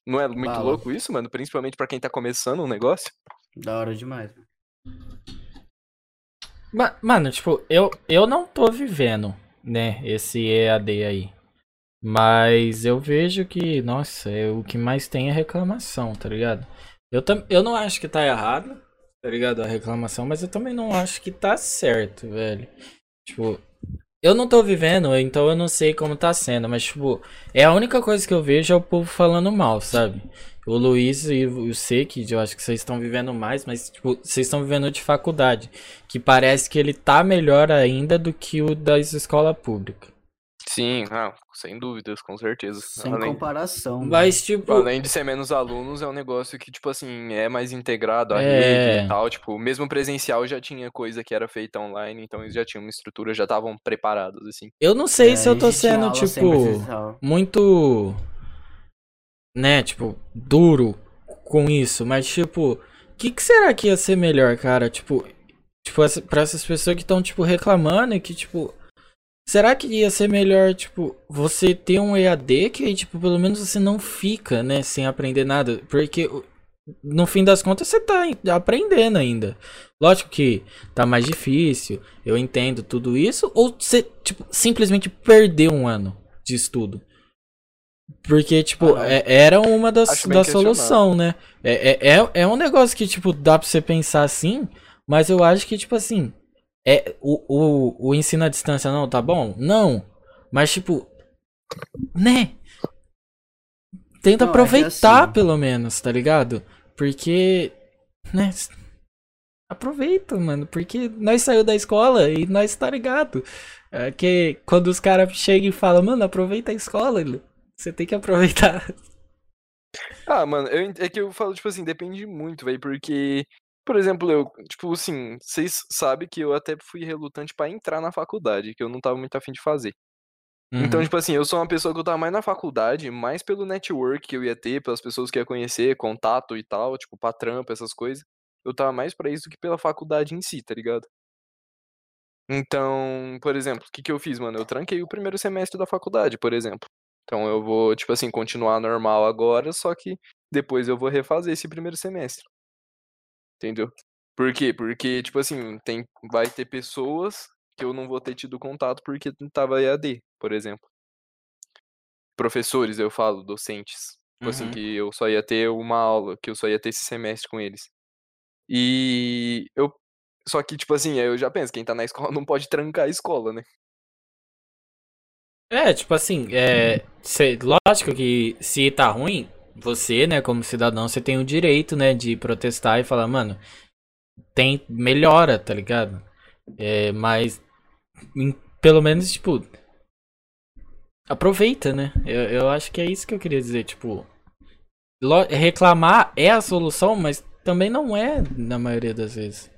Não é muito Bala. louco isso, mano? Principalmente pra quem tá começando um negócio? Da hora demais. Ma- Mano, tipo, eu, eu não tô vivendo, né, esse EAD aí. Mas eu vejo que, nossa, é, o que mais tem é reclamação, tá ligado? Eu, tam, eu não acho que tá errado, tá ligado? A reclamação, mas eu também não acho que tá certo, velho. Tipo, eu não tô vivendo, então eu não sei como tá sendo, mas, tipo, é a única coisa que eu vejo é o povo falando mal, sabe? O Luiz e o Seki, eu acho que vocês estão vivendo mais, mas, tipo, vocês estão vivendo de faculdade. Que parece que ele tá melhor ainda do que o das escola pública. Sim, não, sem dúvidas, com certeza. Sem Além- comparação. mano. Mas, tipo, Além de ser menos alunos, é um negócio que, tipo assim, é mais integrado à É. rede e tal. Tipo, mesmo presencial já tinha coisa que era feita online, então eles já tinham uma estrutura, já estavam preparados, assim. eu não sei É, se eu tô sendo, tipo, muito. Né, tipo, duro com isso, mas, tipo, o que, que será que ia ser melhor, cara? Tipo, tipo essa, pra essas pessoas que estão, tipo, reclamando e que, tipo. Será que ia ser melhor, tipo, você ter um EAD que aí, tipo, pelo menos você não fica, né, sem aprender nada? Porque no fim das contas você tá aprendendo ainda. Lógico que tá mais difícil, eu entendo tudo isso, ou você, tipo, simplesmente perdeu um ano de estudo? Porque, tipo, Ah, é- era uma das, da solução, né? É, é, é, é um negócio que, tipo, dá pra você pensar assim, mas eu acho que, tipo assim, é, o, o, o ensino à distância não tá bom? Não. Mas, tipo, né? Tenta Não, é aproveitar, assim- pelo menos, tá ligado? Porque, né? Aproveita, mano. Porque nós saiu da escola e nós tá ligado. É que quando os caras chegam e falam, mano, aproveita a escola, você tem que aproveitar. Ah, mano, eu, é que eu falo, tipo assim, depende muito, velho, porque, por exemplo, eu, tipo assim, vocês sabem que eu até fui relutante pra entrar na faculdade, que eu não tava muito afim de fazer. Então, Uhum. tipo assim, eu sou uma pessoa que eu tava mais na faculdade, mais pelo network que eu ia ter, pelas pessoas que eu ia conhecer, contato e tal, tipo, pra trampa, essas coisas. Eu tava mais pra isso do que pela faculdade em si, tá ligado? Então, por exemplo, o que que eu fiz, mano? Eu tranquei o primeiro semestre da faculdade, por exemplo. Então eu vou, tipo assim, continuar normal agora, só que depois eu vou refazer esse primeiro semestre. Entendeu? Por quê? Porque, tipo assim, tem, vai ter pessoas que eu não vou ter tido contato porque tava EAD, por exemplo. Professores, eu falo, docentes. Tipo assim, Uhum. que eu só ia ter uma aula, que eu só ia ter esse semestre com eles. E eu. Só que, tipo assim, eu já penso, quem tá na escola não pode trancar a escola, né? É, tipo assim, é, cê- lógico que se tá ruim, você, né, como cidadão, você tem o direito, né, de protestar e falar, mano, tem melhora, tá ligado? É, mas em- pelo menos, tipo, aproveita, né? Eu, eu acho que é isso que eu queria dizer, tipo, lo- reclamar é a solução, mas também não é na maioria das vezes.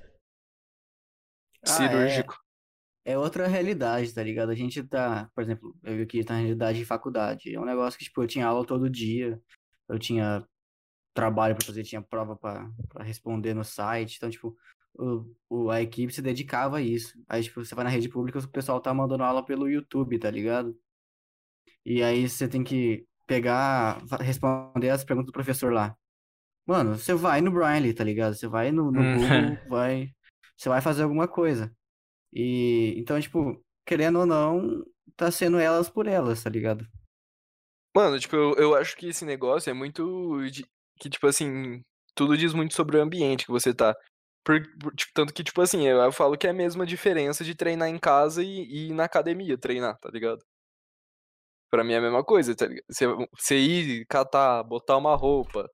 Ah, é. Cirúrgico. É outra realidade, tá ligado? A gente tá, por exemplo, eu aqui tá na realidade de faculdade. É um negócio que, tipo, eu tinha aula todo dia, eu tinha trabalho pra fazer, tinha prova pra pra responder no site. Então, tipo, o, o, a equipe se dedicava a isso. Aí, tipo, você vai na rede pública, o pessoal tá mandando aula pelo YouTube, tá ligado? E aí você tem que pegar, responder as perguntas do professor lá. Mano, você vai no Braille, tá ligado? Você vai no, no Hum. Google, vai. Você vai fazer alguma coisa. E então, tipo, querendo ou não, tá sendo elas por elas, tá ligado? Mano, tipo, eu, eu acho que esse negócio é muito. de- que, tipo assim, tudo diz muito sobre o ambiente que você tá. Por, por- tipo, tanto que, tipo assim, eu, eu falo que é a mesma diferença de treinar em casa e, e ir na academia treinar, tá ligado? Pra mim é a mesma coisa, tá ligado? Você, você ir catar, botar uma roupa,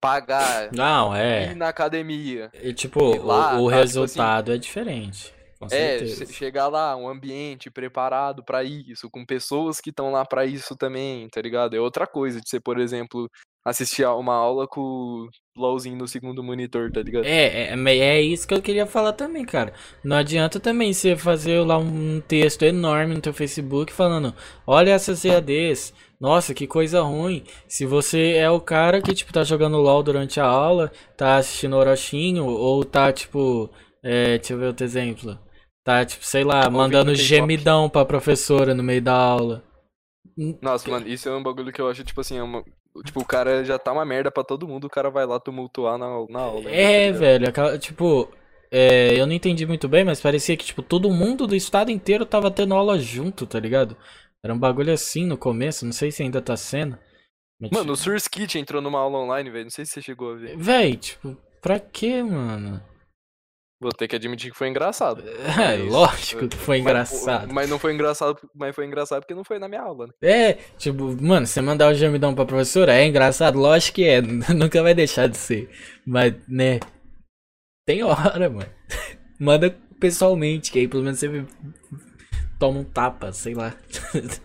pagar, Não, ir é. na academia. E, tipo, lá, o, o tá, tipo assim, resultado é diferente. Com É, certeza. chegar lá, um ambiente preparado pra isso, com pessoas que estão lá pra isso também, tá ligado? É outra coisa de você, por exemplo, assistir uma aula com o LOLzinho no segundo monitor, tá ligado? É, é, é é isso que eu queria falar também, cara. Não adianta também você fazer lá um texto enorme no teu Facebook falando, olha essas EADs, nossa, que coisa ruim. Se você é o cara que, tipo, tá jogando LOL durante a aula, tá assistindo Orochinho, ou tá, tipo, é, deixa eu ver outro exemplo. Tá, tipo, sei lá, mandando K-pop. gemidão pra professora no meio da aula. Nossa, mano, isso é um bagulho que eu acho, tipo assim, é uma... Tipo, o cara já tá uma merda pra todo mundo, o cara vai lá tumultuar na, na aula. tá É, velho, aquela, tipo, é, eu não entendi muito bem, mas parecia que, tipo, todo mundo do estado inteiro tava tendo aula junto, tá ligado? Era um bagulho assim no começo, não sei se ainda tá sendo. mas, Mano, o tipo, Source Kit entrou numa aula online, velho, não sei se você chegou a ver. Véi, tipo, pra quê, mano? Vou ter que admitir que foi engraçado. É, Mas, lógico que foi Mas- engraçado. Mas, não foi engraçado, mas foi engraçado porque não foi na minha aula, né? É, tipo, mano, você mandar o gemidão pra professora é engraçado, lógico que é, nunca vai deixar de ser. Mas, né, tem hora, mano. Manda pessoalmente, que aí pelo menos você toma um tapa, sei lá.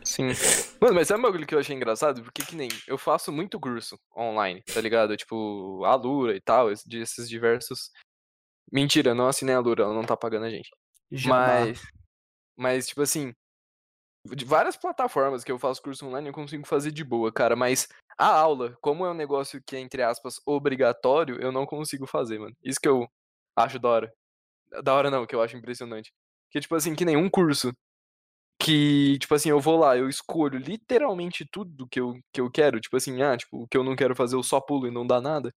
Sim. Mano, mas sabe um bagulho que eu achei engraçado? Porque que nem eu faço muito curso online, tá ligado? Tipo, a Lura e tal, esses diversos. Mentira, não assinei a Lura, ela não tá pagando a gente. Jabá. Mas. Mas, tipo assim. De várias plataformas que eu faço curso online, eu consigo fazer de boa, cara. Mas a aula, como é um negócio que é, entre aspas, obrigatório, eu não consigo fazer, mano. Isso que eu acho da hora. Da hora não, que eu acho impressionante. Que, tipo assim, que nenhum curso que, tipo assim, eu vou lá, eu escolho literalmente tudo que eu, que eu quero. Tipo assim, ah, tipo, o que eu não quero fazer, eu só pulo e não dá nada.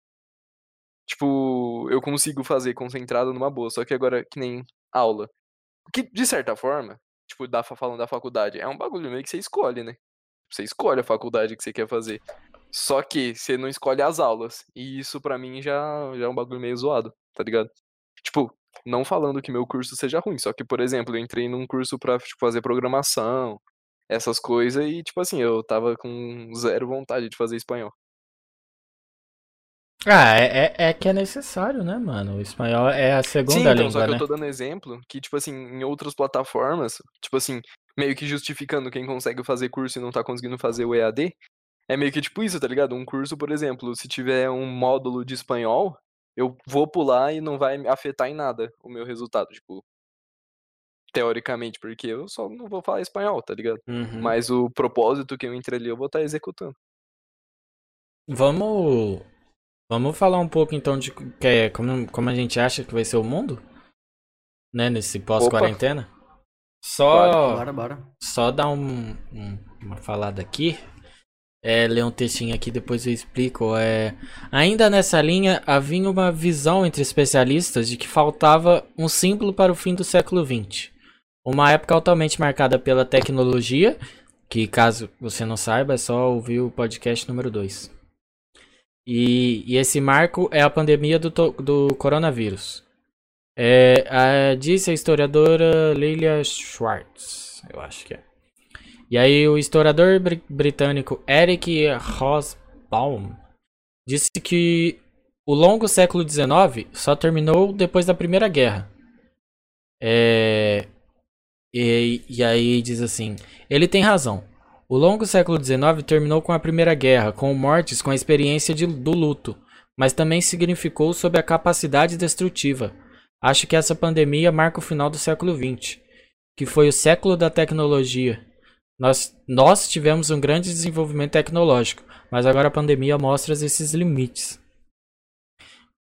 Tipo, eu consigo fazer concentrado numa boa. Só que agora, que nem aula. Que, de certa forma, tipo, da, fa- falando da faculdade, é um bagulho meio que você escolhe, né? Você escolhe a faculdade que você quer fazer. Só que você não escolhe as aulas. E isso pra mim já, já é um bagulho meio zoado, tá ligado? Tipo, não falando que meu curso seja ruim, só que, por exemplo, eu entrei num curso pra tipo, fazer programação, essas coisas, e, tipo assim, eu tava com zero vontade de fazer espanhol. Ah, é, é, é que é necessário, né, mano? O espanhol é a segunda Sim, então, língua, só que né? eu tô dando exemplo que, tipo assim, em outras plataformas, tipo assim, meio que justificando quem consegue fazer curso e não tá conseguindo fazer o EAD, é meio que tipo isso, tá ligado? Um curso, por exemplo, se tiver um módulo de espanhol, eu vou pular e não vai afetar em nada o meu resultado, tipo, teoricamente, porque eu só não vou falar espanhol, tá ligado? Uhum. Mas o propósito que eu entrei ali, eu vou estar executando. Vamos. Vamos falar um pouco então de que é, como, como a gente acha que vai ser o mundo? Né, nesse pós-quarentena? Só. Bora, bora. Só dar um, um- uma falada aqui. É, ler um textinho aqui, depois eu explico. É, ainda nessa linha, havia uma visão entre especialistas de que faltava um símbolo para o fim do século XX. Uma época altamente marcada pela tecnologia, que caso você não saiba, é só ouvir o podcast número 2. E, e esse marco é a pandemia do, do coronavírus. É, a- disse a historiadora Lilia Schwartz, eu acho que é. E aí o historiador bri- britânico Eric Hobsbawm disse que o longo século XIX só terminou depois da Primeira Guerra. É, e, e aí diz assim, ele tem razão. O longo século XIX terminou com a Primeira Guerra, com mortes com a experiência de- do luto, mas também significou sob a capacidade destrutiva. Acho que essa pandemia marca o final do século XX, que foi o século da tecnologia. Nós, nós tivemos um grande desenvolvimento tecnológico, mas agora a pandemia mostra esses limites.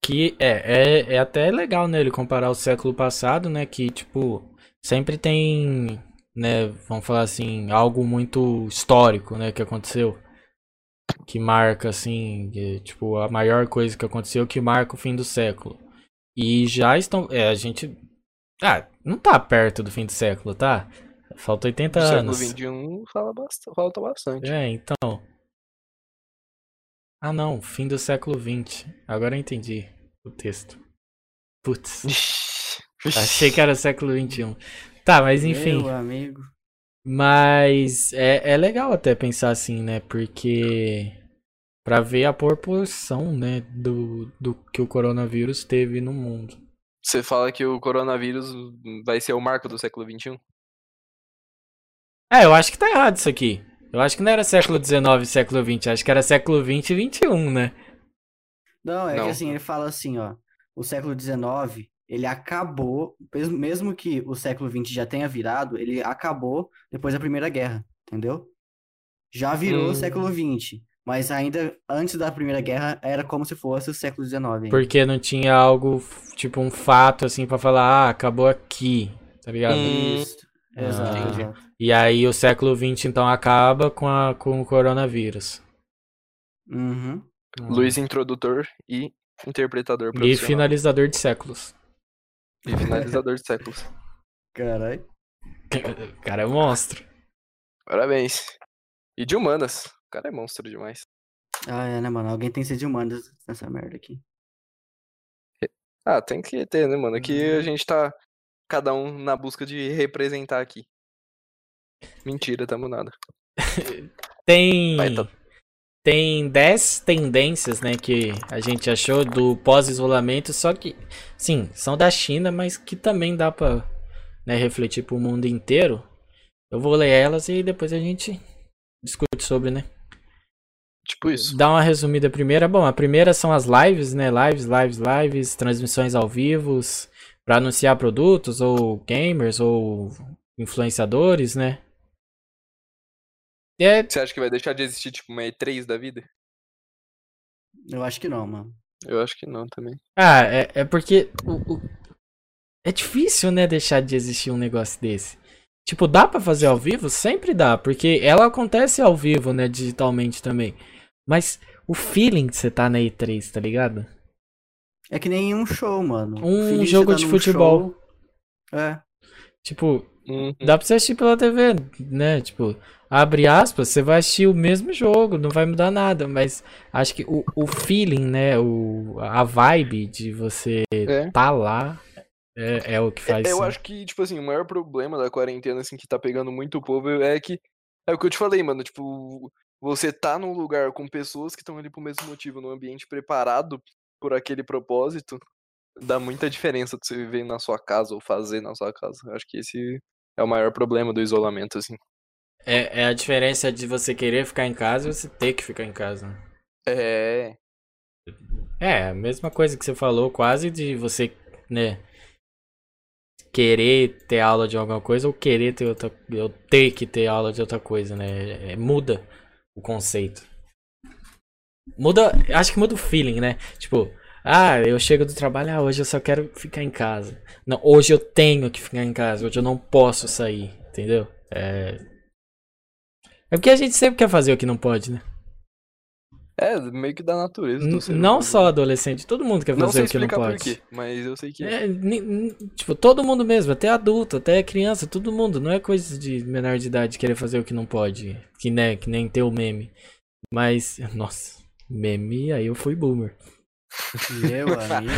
Que é, é, é até legal, né, ele comparar o século passado, né, que, tipo, sempre tem, né, vamos falar assim, algo muito histórico, né, que aconteceu. Que marca, assim, que, tipo, a maior coisa que aconteceu que marca o fim do século. E já estão, é, a gente, ah, não tá perto do fim do século, tá? Falta 80 Do século anos. XXI fala bastante, falta bastante. É, então. Ah, não, fim do século XX. Agora eu entendi o texto. Putz, achei que era século XXI. Tá, mas enfim. Meu amigo. Mas é, é legal até pensar assim, né? Porque. Pra ver a proporção, né? Do, do que o coronavírus teve no mundo. Você fala que o coronavírus vai ser o marco do século XXI? É, eu acho que tá errado isso aqui. Eu acho que não era século XIX e século XX. Acho que era século XX e XXI, né? Não, é Não. que assim, ele fala assim, ó. O século XIX, ele acabou, mesmo- que o século XX já tenha virado, ele acabou depois da Primeira Guerra, entendeu? Já virou o Hum. século XX, mas ainda antes da Primeira Guerra era como se fosse o século XIX. ainda. Porque não tinha algo, tipo, um fato assim pra falar, ah, acabou aqui, tá ligado? Hum. Isso. Exato, Ah. exato. E aí o século XX então acaba com, a, com o coronavírus. Uhum. Luiz introdutor e interpretador E profissional. finalizador de séculos. E finalizador de séculos. Caralho. O cara é monstro. Parabéns. E de humanas. O cara é monstro demais. Ah, é, né, mano? Alguém tem que ser de humanas nessa merda aqui. Ah, tem que ter, né, mano? Aqui Uhum. a gente tá cada um na busca de representar aqui. Mentira, tamo nada. Tem. Vai, tá. Tem 10 tendências, né, que a gente achou do pós-isolamento, só que, sim, são da China, mas que também dá pra né, refletir pro mundo inteiro. Eu vou ler elas e depois a gente discute sobre, né? Tipo isso. Dá uma resumida primeira. Bom, a primeira são as lives, né? Lives, lives, lives, transmissões ao vivo para anunciar produtos ou gamers ou influenciadores, né? É, Você acha que vai deixar de existir, tipo, uma E3 da vida? Eu acho que não, mano. Eu acho que não também. ah, é, é porque o- o- é difícil, né, deixar de existir um negócio desse. Tipo, dá pra fazer ao vivo? Sempre dá, porque ela acontece ao vivo, né, digitalmente também. Mas o feeling de você tá na E3, tá ligado? É que nem um show, mano. Um Finge jogo tá de num futebol. show. É. Tipo, Uhum. Dá pra você assistir pela TV, né? Tipo, abre aspas, você vai assistir o mesmo jogo, não vai mudar nada, mas acho que o, o feeling, né? O, a vibe de você É. tá lá é, é o que faz. Eu sim. acho que, tipo assim, o maior problema da quarentena, assim, que tá pegando muito o povo é que. É o que eu te falei, mano. Tipo, você tá num lugar com pessoas que estão ali pro mesmo motivo, num ambiente preparado por aquele propósito, dá muita diferença de você viver na sua casa ou fazer na sua casa. Eu acho que esse é o maior problema do isolamento, assim. É, é a diferença de você querer ficar em casa e você ter que ficar em casa. É. É, a mesma coisa que você falou, quase de você, né? Querer ter aula de alguma coisa ou querer ter outra. Eu ter que ter aula de outra coisa, né? É, muda o conceito. Muda. Acho que muda o feeling, né? Tipo, ah, eu chego do trabalho, ah, hoje eu só quero ficar em casa. Não, hoje eu tenho que ficar em casa, hoje eu não posso sair, entendeu? É. É porque a gente sempre quer fazer o que não pode, né? É, meio que da natureza. N- Não só adolescente, todo mundo quer fazer o que não explicar por pode. quê, mas eu sei que. É, tipo, todo mundo mesmo, até adulto, até criança, todo mundo. Não é coisa de menor de idade querer fazer o que não pode. Que, né, que nem ter o meme. Mas, nossa, meme, aí eu fui boomer. Meu amigo.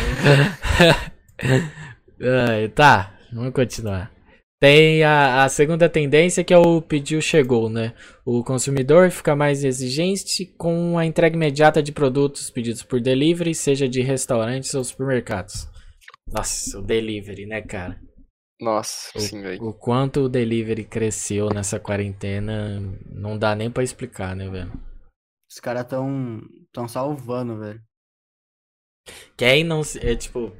Ai, tá, vamos continuar. Tem a, a segunda tendência que é o pediu chegou, né? O consumidor fica mais exigente com a entrega imediata de produtos pedidos por delivery, seja de restaurantes ou supermercados. Nossa, o delivery, né, cara? Nossa, sim, velho. O quanto o delivery cresceu nessa quarentena, não dá nem pra explicar, né, velho? Os caras tão, tão salvando, velho. Quem não, se- é tipo,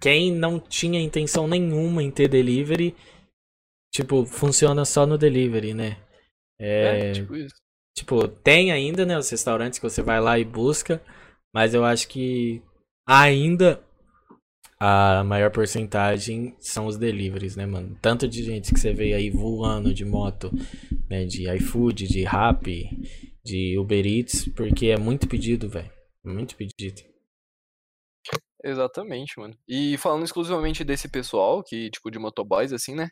quem não tinha intenção nenhuma em ter delivery, tipo, funciona só no delivery, né? É, É, tipo isso. tipo, tem ainda, né, os restaurantes que você vai lá e busca, mas eu acho que ainda a maior porcentagem são os deliveries, né, mano? Tanto de gente que você vê aí voando de moto, né, de iFood, de Rappi, de Uber Eats, porque é muito pedido, velho. Muito pedido. Exatamente, mano. E falando exclusivamente desse pessoal, que, tipo, de motoboys, assim, né?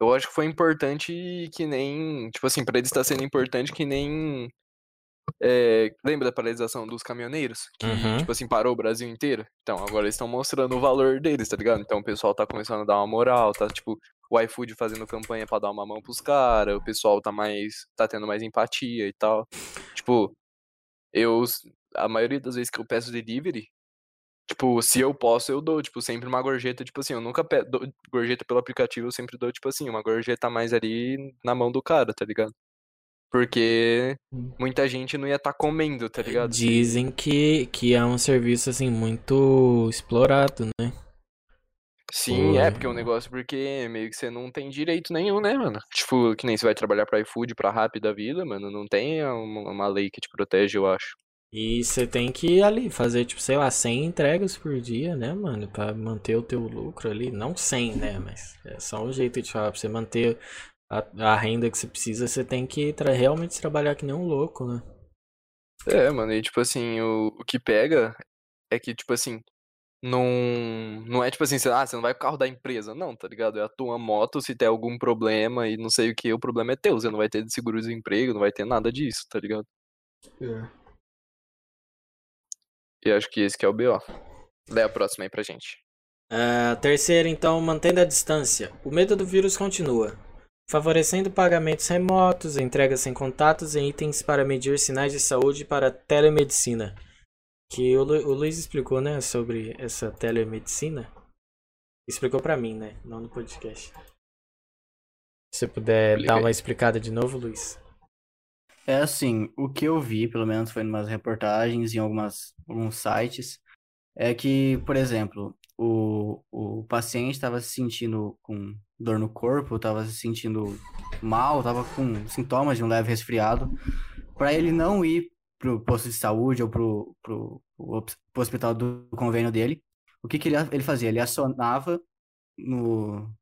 Eu acho que foi importante que nem. Tipo assim, pra eles estar sendo importante que nem. É, lembra da paralisação dos caminhoneiros? Que, Uhum. tipo assim, parou o Brasil inteiro? Então, agora eles estão mostrando o valor deles, tá ligado? Então o pessoal tá começando a dar uma moral, tá, tipo, o iFood fazendo campanha pra dar uma mão pros caras, o pessoal tá mais. tá tendo mais empatia e tal. Tipo, eu. A maioria das vezes que eu peço delivery, Tipo, se eu posso, eu dou, tipo, sempre uma gorjeta, tipo assim, eu nunca dou gorjeta pelo aplicativo, eu sempre dou, tipo assim, uma gorjeta a mais ali na mão do cara, tá ligado? Porque Hum. muita gente não ia estar comendo, tá ligado? Dizem que, que é um serviço, assim, muito explorado, né? Sim, é, porque é um negócio porque meio que você não tem direito nenhum, né, mano? Tipo, que nem você vai trabalhar pra iFood, pra Rappi da vida, mano, não tem uma, uma lei que te protege, eu acho. E você tem que ir ali fazer, tipo, sei lá, 100 entregas por dia, né, mano? Pra manter o teu lucro ali. Não 100, né? Mas é só um jeito de falar. Pra você manter a, a renda que você precisa, você tem que tra- realmente trabalhar que nem um louco, né? É, mano, e tipo assim, o, o que pega é que, tipo assim, não, não é tipo assim, ah, você não vai com o carro da empresa, não, tá ligado? É a tua moto, se der algum problema e não sei o que, o problema é teu, você não vai ter seguro-desemprego, não vai ter nada disso, tá ligado? E acho que esse que é o BO. Lê a próxima aí pra gente. Ah, terceiro, então, mantendo a distância. O medo do vírus continua, favorecendo pagamentos remotos, entregas sem contatos e itens para medir sinais de saúde para telemedicina. Que o, Lu- o Luiz explicou, né, sobre essa telemedicina. Explicou pra mim, né, não no podcast. Se você puder dar uma explicada de novo, Luiz. É assim, o que eu vi, pelo menos foi em umas reportagens, em algumas, alguns sites, é que, por exemplo, o, o paciente estava se sentindo com dor no corpo, estava se sentindo mal, estava com sintomas de um leve resfriado, para ele não ir pro posto de saúde ou pro, pro hospital do convênio dele, o que, que ele, ele fazia? Ele acionava no,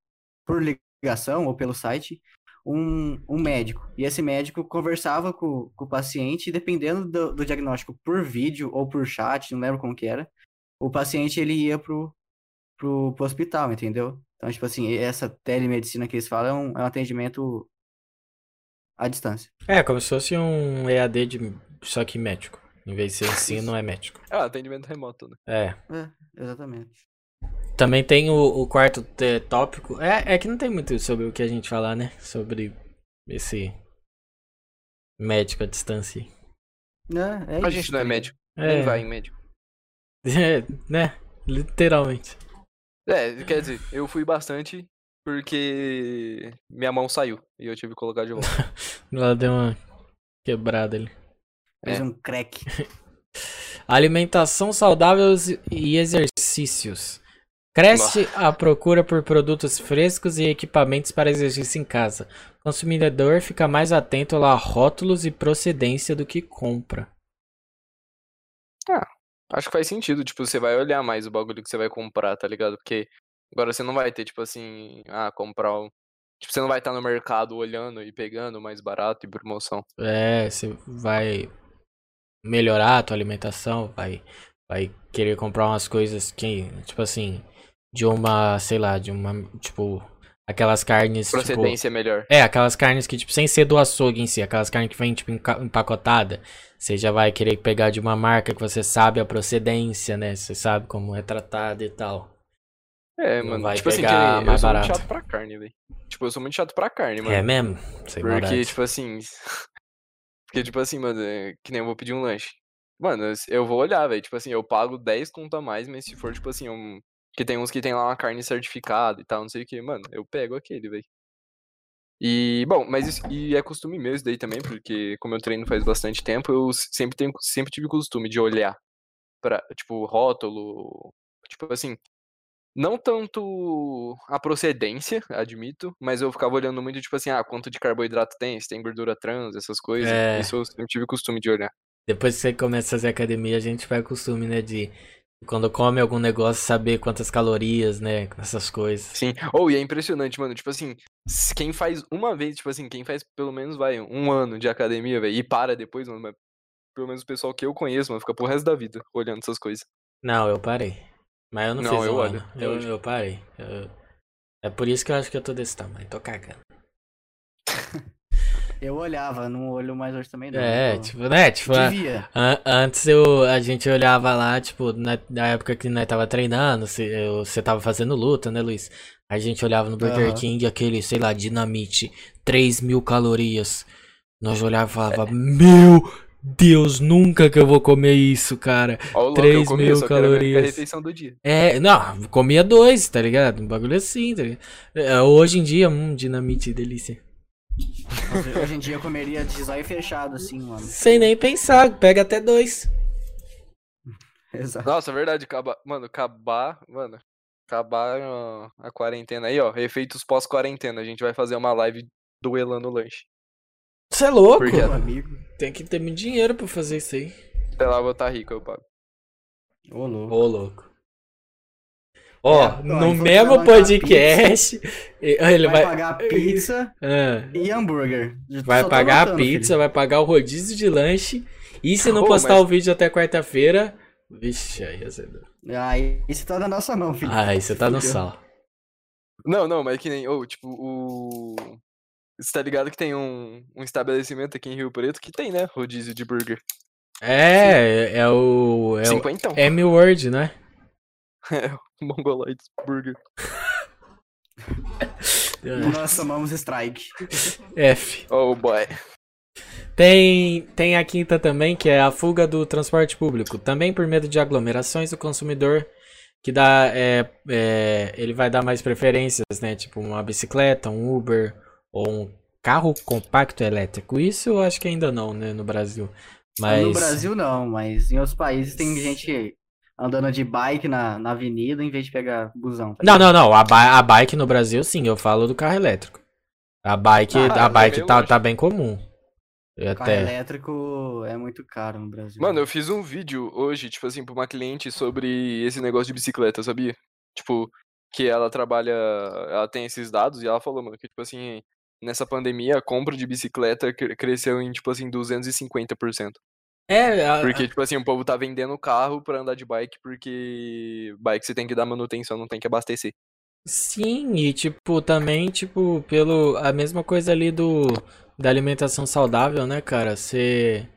por ligação ou pelo site um, um médico. E esse médico conversava com, com o paciente, e dependendo do, do diagnóstico por vídeo ou por chat, não lembro como que era, o paciente ele ia pro, pro, pro hospital, entendeu? Então, tipo assim, essa telemedicina que eles falam é um, é um atendimento à distância. É, como se fosse um EAD de só que médico. Em vez de ser ensino, é médico. É, atendimento remoto, né? É. É, exatamente. Também tem o, o quarto tópico. É, é que não tem muito sobre o que a gente falar, né? Sobre esse médico à distância. É, é A gente não é tá médico, É, nem vai em médico. é, né? Literalmente. É, quer dizer, eu fui bastante porque minha mão saiu e eu tive que colocar de volta. Ela deu uma quebrada ali. Fez É. um crack. Alimentação saudável e exercícios. Cresce a procura por produtos frescos e equipamentos para exercício em casa. O consumidor fica mais atento a rótulos e procedência do que compra. Acho que faz sentido, tipo, você vai olhar mais o bagulho que você vai comprar, tá ligado? Porque agora você não vai ter, tipo assim, ah, comprar um. Tipo, você não vai estar no mercado olhando e pegando mais barato e promoção. É, você vai melhorar a tua alimentação, vai, vai querer comprar umas coisas que, tipo assim, de uma, sei lá, de uma, tipo, aquelas carnes, tipo, Procedência é melhor. é, aquelas carnes que, tipo, sem ser do açougue em si, aquelas carnes que vem, tipo, empacotada, você já vai querer pegar de uma marca que você sabe a procedência, né, você sabe como é tratada e tal. É, mano. vai tipo assim, pegar nem- eu mais sou barato. muito chato pra carne, velho. Tipo, eu sou muito chato pra carne, mano. É mesmo? Sem Porque, tipo assim. Porque, tipo assim, mano, é que nem eu vou pedir um lanche. Mano, eu vou olhar, velho. Tipo assim, eu pago 10 conto a mais, mas se for, tipo assim, um. Que tem uns que tem lá uma carne certificada e tal, não sei o que, mano, eu pego aquele, velho. E, bom, mas isso, e é costume meu isso daí também, porque como eu treino faz bastante tempo, eu sempre tenho, sempre tive costume de olhar pra, tipo, rótulo, tipo assim, não tanto a procedência, admito, mas eu ficava olhando muito, tipo assim, ah, quanto de carboidrato tem, se tem gordura trans, essas coisas. É. Isso eu sempre tive costume de olhar. Depois que você começa a fazer academia, a gente vai costume, né, de Quando come algum negócio, saber quantas calorias, né? Essas coisas. Sim. Ou, e é impressionante, mano. Tipo assim, quem faz uma vez, tipo assim, quem faz pelo menos, vai, um ano de academia, velho, e para depois, mano, mas pelo menos o pessoal que eu conheço, mano, fica pro resto da vida olhando essas coisas. Não, eu parei. Mas eu não, Não, fiz eu um olho, ano. Eu, hoje. eu parei. Eu- É por isso que eu acho que eu tô desse tamanho. Tô cagando. Eu olhava, não olho mais hoje também não. É, tipo, né? Tipo, a- an- antes eu, a gente olhava lá, tipo, na, na época que nós tava treinando, você tava fazendo luta, né, Luiz? A gente olhava no Burger Aham. King, aquele, sei lá, dinamite, 3 mil calorias. Nós olhava e falava, É. meu Deus, nunca que eu vou comer isso, cara. Ó, o louco, 3 eu comi, mil só que era a calorias. refeição do dia. É, não, comia dois, tá ligado? Um bagulho assim, tá ligado? É, Hoje em dia, hum, dinamite, delícia. Hoje em dia eu comeria de zóio fechado, assim, mano. Sem nem pensar, pega até dois. Exato. Nossa, verdade, acabar, mano, acabar, mano, acabar ó, a quarentena aí, ó, efeitos pós-quarentena, a gente vai fazer uma live duelando lanche. Você é louco? Por quê? Meu amigo. Tem que ter muito dinheiro pra fazer isso aí. Até lá eu vou estar rico, eu pago. Ô, louco. Ô, louco. Ó, É, ó, no você mesmo podcast, ele vai, vai. pagar pizza Ah, e hambúrguer. Vai só pagar a pizza, filho. vai pagar o rodízio de lanche. E se não Ô, postar mas- o vídeo até quarta-feira. Vixe, aí azedou. Aí isso tá na nossa mão, filho. Aí você tá no sal. Não, não, mas é que nem, ou, tipo, o... Você tá ligado que tem um, um estabelecimento aqui em Rio Preto que tem, né, rodízio de burger. É, é o. É o Cinquentão. M-Word, né? É, o Mongoloids Burger. Nós tomamos strike. F. Oh, boy. Tem, tem a quinta também, que é a fuga do transporte público. Também por medo de aglomerações, o consumidor que dá. É, é, ele vai dar mais preferências, né? Tipo uma bicicleta, um Uber ou um carro compacto elétrico. Isso eu acho que ainda não, né? No Brasil. Mas. No Brasil não, mas em outros países tem gente andando de bike na, na avenida em vez de pegar busão. tá Não, não, não. A, ba- a bike no Brasil, sim, eu falo do carro elétrico. A bike, Ah, a bike tá, longe. tá bem comum. Eu Carro até. elétrico é muito caro no Brasil. Mano, eu fiz um vídeo hoje, tipo assim, pra uma cliente sobre esse negócio de bicicleta, sabia? Tipo, que ela trabalha, ela tem esses dados e ela falou, mano, que tipo assim, nessa pandemia a compra de bicicleta cre- cresceu em tipo assim 250%. É, a- Porque tipo assim, o povo tá vendendo carro pra andar de bike porque bike você tem que dar manutenção, não tem que abastecer. Sim, e tipo, também, tipo, pelo a mesma coisa ali do da alimentação saudável, né, cara? Você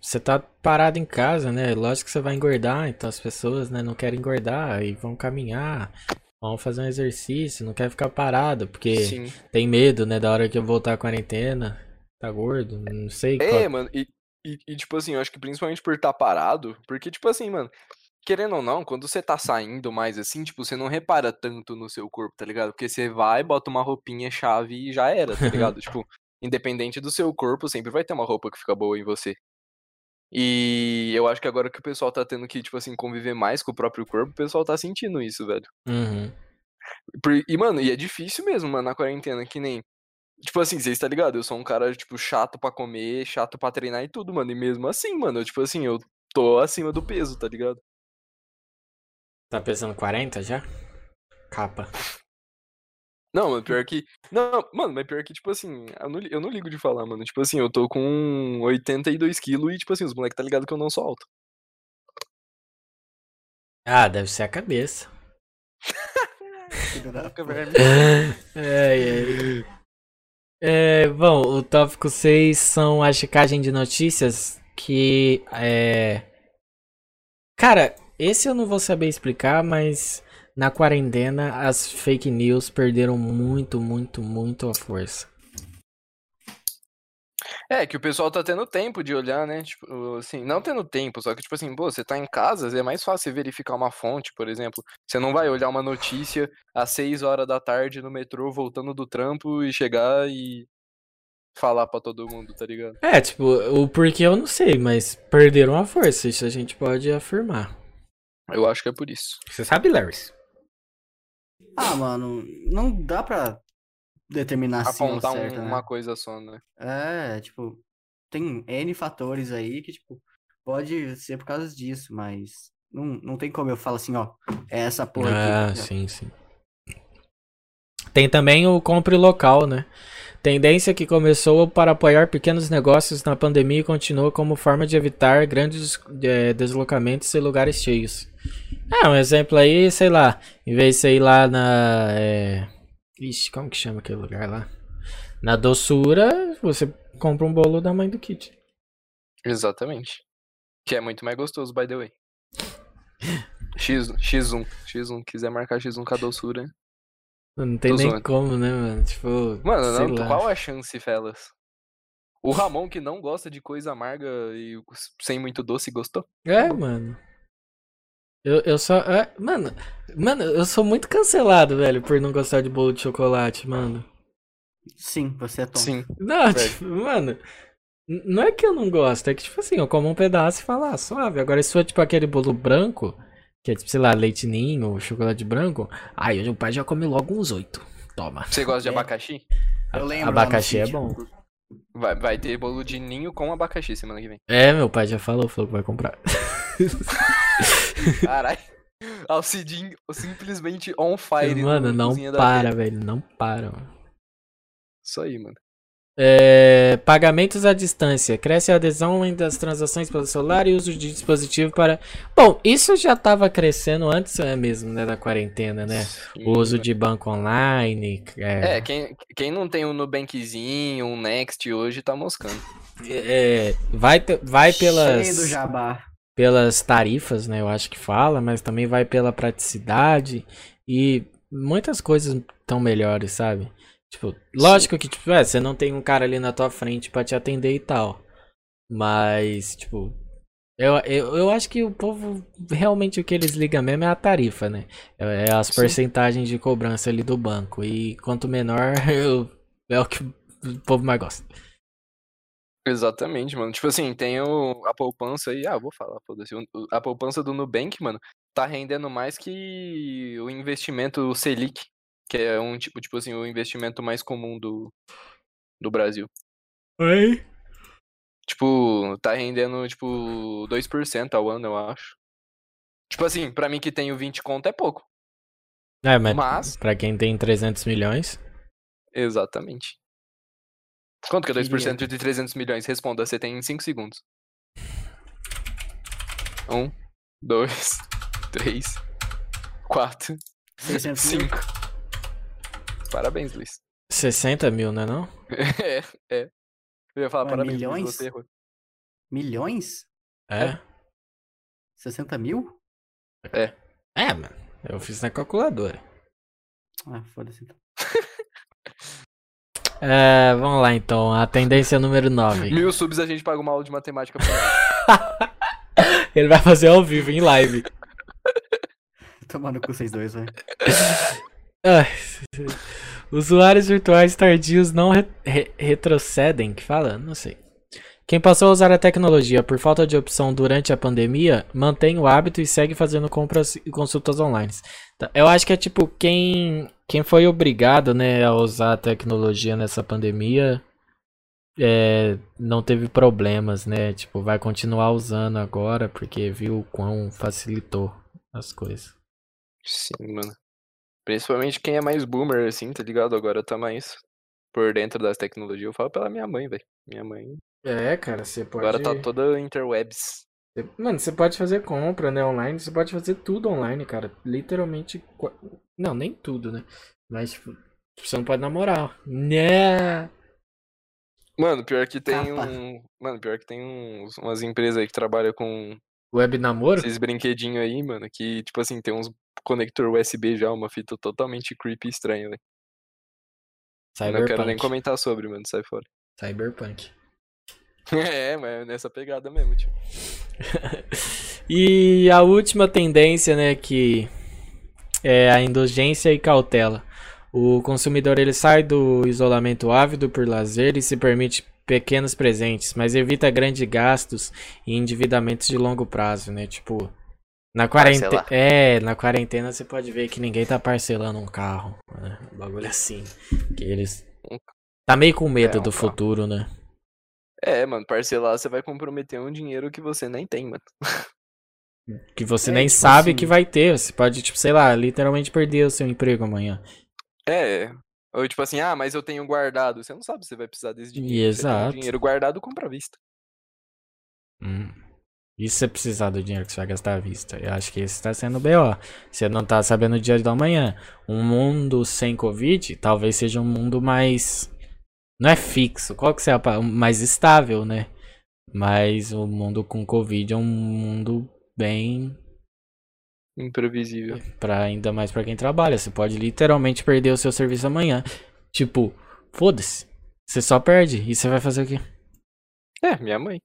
você tá parado em casa, né? Lógico que você vai engordar, então as pessoas, né, não querem engordar e vão caminhar, vão fazer um exercício, não quer ficar parado, porque Sim. tem medo, né, da hora que eu voltar à quarentena, tá gordo, não sei É, qual. mano, e, e, e, tipo assim, eu acho que principalmente por estar parado, porque, tipo assim, mano, querendo ou não, quando você tá saindo mais assim, tipo, você não repara tanto no seu corpo, tá ligado? Porque você vai, bota uma roupinha chave e já era, tá ligado? tipo, independente do seu corpo, sempre vai ter uma roupa que fica boa em você. E eu acho que agora que o pessoal tá tendo que, tipo assim, conviver mais com o próprio corpo, o pessoal tá sentindo isso, velho. Uhum. E, mano, e é difícil mesmo, mano, na quarentena, que nem. Tipo assim, vocês tá ligado? Eu sou um cara, tipo, chato pra comer, chato pra treinar e tudo, mano. E mesmo assim, mano, eu, tipo assim, eu tô acima do peso, tá ligado? Tá pesando 40 já? Capa. Não, mano, pior que. Não, mano, mas pior que, tipo assim, eu não, eu não ligo de falar, mano. Tipo assim, eu tô com 82 quilos e, tipo assim, os moleques tá ligado que eu não sou alto. Ah, deve ser a cabeça. Ai, ai. É, bom, o tópico 6 são a checagem de notícias que é. Cara, esse eu não vou saber explicar, mas na quarentena as fake news perderam muito, muito, muito a força. É, que o pessoal tá tendo tempo de olhar, né? Tipo, assim, não tendo tempo, só que, tipo assim, pô, você tá em casa, é mais fácil verificar uma fonte, por exemplo. Você não vai olhar uma notícia às 6 horas da tarde no metrô, voltando do trampo e chegar e falar pra todo mundo, tá ligado? É, tipo, o porquê eu não sei, mas perderam a força, isso a gente pode afirmar. Eu acho que é por isso. Você sabe, Larry? Ah, mano, não dá pra determinar assim ao Apontar um- certo, né? uma coisa só, né? É, tipo, tem N fatores aí que, tipo, pode ser por causa disso, mas Não, não tem como eu falar assim, ó. É essa porra Ah, aqui. sim, sim. Tem também o compre local, né? Tendência que começou para apoiar pequenos negócios na pandemia e continua como forma de evitar grandes eh, deslocamentos e lugares cheios. Ah, um exemplo aí, sei lá, em vez de você ir lá na. É... Ixi, como que chama aquele lugar lá? Na doçura, você compra um bolo da mãe do Kit. Exatamente. Que é muito mais gostoso, by the way. X, X1. X1. Quiser marcar X1 com a doçura. Não tem nem zoando. como, né, mano? Tipo. Mano, não, qual a chance, felas? O Ramon, que não gosta de coisa amarga e sem muito doce, gostou? É, mano. Eu, eu só. é, mano, mano, eu sou muito cancelado, velho, por não gostar de bolo de chocolate, mano. Sim, você é tonto. Sim. Não, Velho. tipo, mano. Não é que eu não gosto, é que, tipo assim, eu como um pedaço e falo, ah, suave. Agora, se for, tipo, aquele bolo branco, que é, tipo, sei lá, leite ninho, chocolate branco, aí hoje o pai já come logo uns oito. Toma. Você gosta de É. abacaxi? Eu lembro. Abacaxi é bom. Vai, vai ter bolo de ninho com abacaxi semana que vem. É, meu pai já falou, falou que vai comprar. Caralho. Alcidinho simplesmente on fire. mano, no não para, velho, não para, mano. Isso aí, mano. É, pagamentos à distância. Cresce a adesão em das transações pelo celular e uso de dispositivo para. Bom, isso já estava crescendo antes é mesmo, né, da quarentena, né? Sim, O uso mano. de banco online. É, É, quem, quem não tem um Nubankzinho, um Next hoje tá moscando. é, vai, vai Cheio do pelas, jabá. Pelas tarifas, né? Eu acho que fala, mas também vai pela praticidade e muitas coisas estão melhores, sabe? Tipo, lógico que, tipo, é, você não tem um cara ali na tua frente pra te atender e tal. Mas, tipo, eu, eu, eu acho que o povo, realmente o que eles ligam mesmo é a tarifa, né? É, é as Sim. porcentagens de cobrança ali do banco. E quanto menor, eu- é o que o povo mais gosta. Exatamente, mano. Tipo assim, tem o, a poupança aí. Ah, vou falar, foda-se. A poupança do Nubank, mano, tá rendendo mais que o investimento Selic, que é um tipo, tipo assim, o investimento mais comum do, do Brasil. Oi? Tipo, tá rendendo, tipo, 2% ao ano, eu acho. Tipo assim, pra mim que tenho 20 conto é pouco. É, mas, Mas- pra quem tem 300 milhões. Exatamente. Quanto que é 2% Queria. de 300 milhões? Responda, você tem em 5 segundos. 1, 2, 3, 4, 600 mil. 5. Parabéns, Luiz. 60 mil, né não? É, é. Eu ia falar Ué, parabéns, Luiz, milhões? você errou. Milhões? É? 60 mil? É, mano. Eu fiz na calculadora. Ah, foda-se então. É, vamos lá então. A tendência número 9. Mil subs a gente paga uma aula de matemática pra ele. Ele vai fazer ao vivo, em live. Tomando com vocês dois, velho. Usuários virtuais tardios não re- re- retrocedem, que fala? Não sei. Quem passou a usar a tecnologia por falta de opção durante a pandemia, mantém o hábito e segue fazendo compras e consultas online. Tá, Eu acho que é tipo quem quem foi obrigado, né, a usar a tecnologia nessa pandemia, é, não teve problemas, né? Tipo, vai continuar usando agora porque viu o quão facilitou as coisas. Sim, mano. Principalmente quem é mais boomer, assim, tá ligado? Agora tá mais por dentro das tecnologias. Eu falo pela minha mãe, velho. Minha mãe É, cara, você pode. agora tá toda interwebs. Mano, você pode fazer compra, né, online, você pode fazer tudo online, cara. Literalmente. Não, nem tudo, né? Mas, tipo, você não pode namorar. Né? Mano, pior que tem Capa. um. Mano, pior que tem uns, umas empresas aí que trabalham com Web namoro? esses brinquedinhos aí, mano, que, tipo assim, tem uns conector USB já, uma fita totalmente creepy e estranha, velho. Não quero nem Cyberpunk. comentar sobre, mano, sai fora. Cyberpunk. é, mas é nessa pegada mesmo, tio. e a última tendência, né, que é a indulgência e cautela. O consumidor ele sai do isolamento ávido por lazer e se permite pequenos presentes, mas evita grandes gastos e endividamentos de longo prazo, né? Tipo, na quarentena, é, na quarentena você pode ver que ninguém tá parcelando um carro, né? Um bagulho assim, que eles tá meio com medo É, um do carro. futuro, né? É, mano, parcelar você vai comprometer um dinheiro que você nem tem, mano. Que você É, nem tipo sabe assim- que vai ter. Você pode, tipo, sei lá, literalmente perder o seu emprego amanhã. É. Ou tipo assim, ah, mas eu tenho guardado. Você não sabe se você vai precisar desse dinheiro. Exato. dinheiro guardado, compra à vista. Hum. E se você precisar do dinheiro que você vai gastar à vista? Eu acho que esse tá sendo o BO. Você não tá sabendo o dia da manhã. Um mundo sem Covid talvez seja um mundo mais. Não é fixo. Qual que é a pa- mais estável, né? Mas o mundo com Covid é um mundo bem. Imprevisível. Pra, ainda mais pra quem trabalha. Você pode literalmente perder o seu serviço amanhã. Tipo, foda-se. Você só perde. E você vai fazer o quê? É, minha mãe.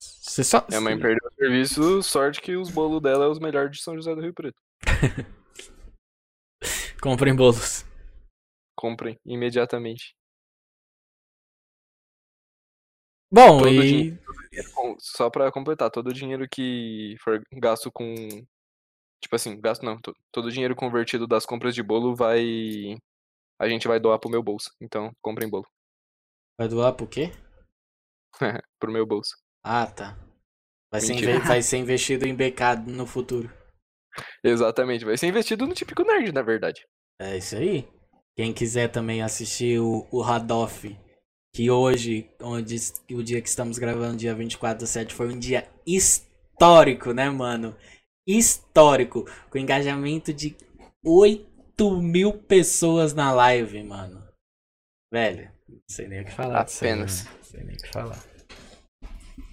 Você só. Minha mãe perdeu o serviço, sorte que os bolos dela é os melhores de São José do Rio Preto. Comprem bolos. Comprem imediatamente. Bom, Todo e. dinheiro. Com- Só pra completar, todo o dinheiro que for gasto com. Tipo assim, gasto não. to- Todo o dinheiro convertido das compras de bolo vai. A gente vai doar pro meu bolso. Então, comprem bolo. Vai doar pro quê? pro meu bolso. Ah, tá. Vai ser, vai ser investido em BK no futuro. Exatamente. Vai ser investido no típico nerd, na verdade. É isso aí. Quem quiser também assistir o, o Radoff, que hoje, onde o dia que estamos gravando, dia 24 do 7, foi um dia histórico, né, mano? Histórico. Com engajamento de 8 mil pessoas na live, mano. Velho, não sei nem o que falar. Apenas. Não sei nem o que falar.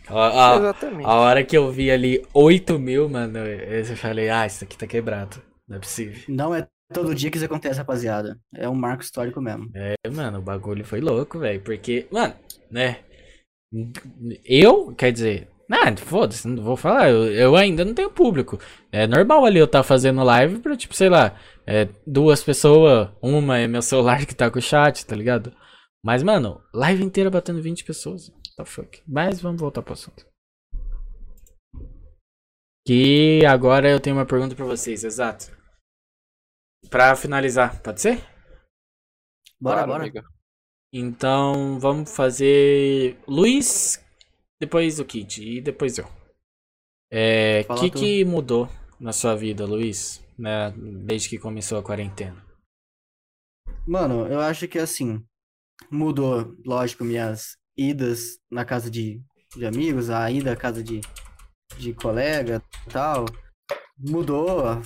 A, a- Exatamente. a hora que eu vi ali 8 mil, mano, eu eu falei, ah, isso aqui tá quebrado. Não é possível. Não é todo dia que isso acontece, rapaziada. É um marco histórico mesmo. É, mano, o bagulho foi louco, velho. Porque, mano, né? Eu, quer dizer, nada, foda-se, não vou falar. Eu, eu ainda não tenho público. É normal ali eu estar fazendo live pra, tipo, sei lá, é, duas pessoas. Uma é meu celular que tá com o chat, tá ligado? Mas, mano, live inteira batendo 20 pessoas. The fuck? Mas vamos voltar pro assunto. Que agora eu tenho uma pergunta pra vocês, exato. Pra finalizar, pode ser? Bora, Claro, bora. amiga. Então vamos fazer Luiz, depois o Kid e depois eu. É, o que, tu. que mudou na sua vida, Luiz, né, desde que começou a quarentena? Mano, eu acho que assim, mudou, lógico, minhas idas na casa de, de amigos, a ida à casa de, de colega e tal. Mudou.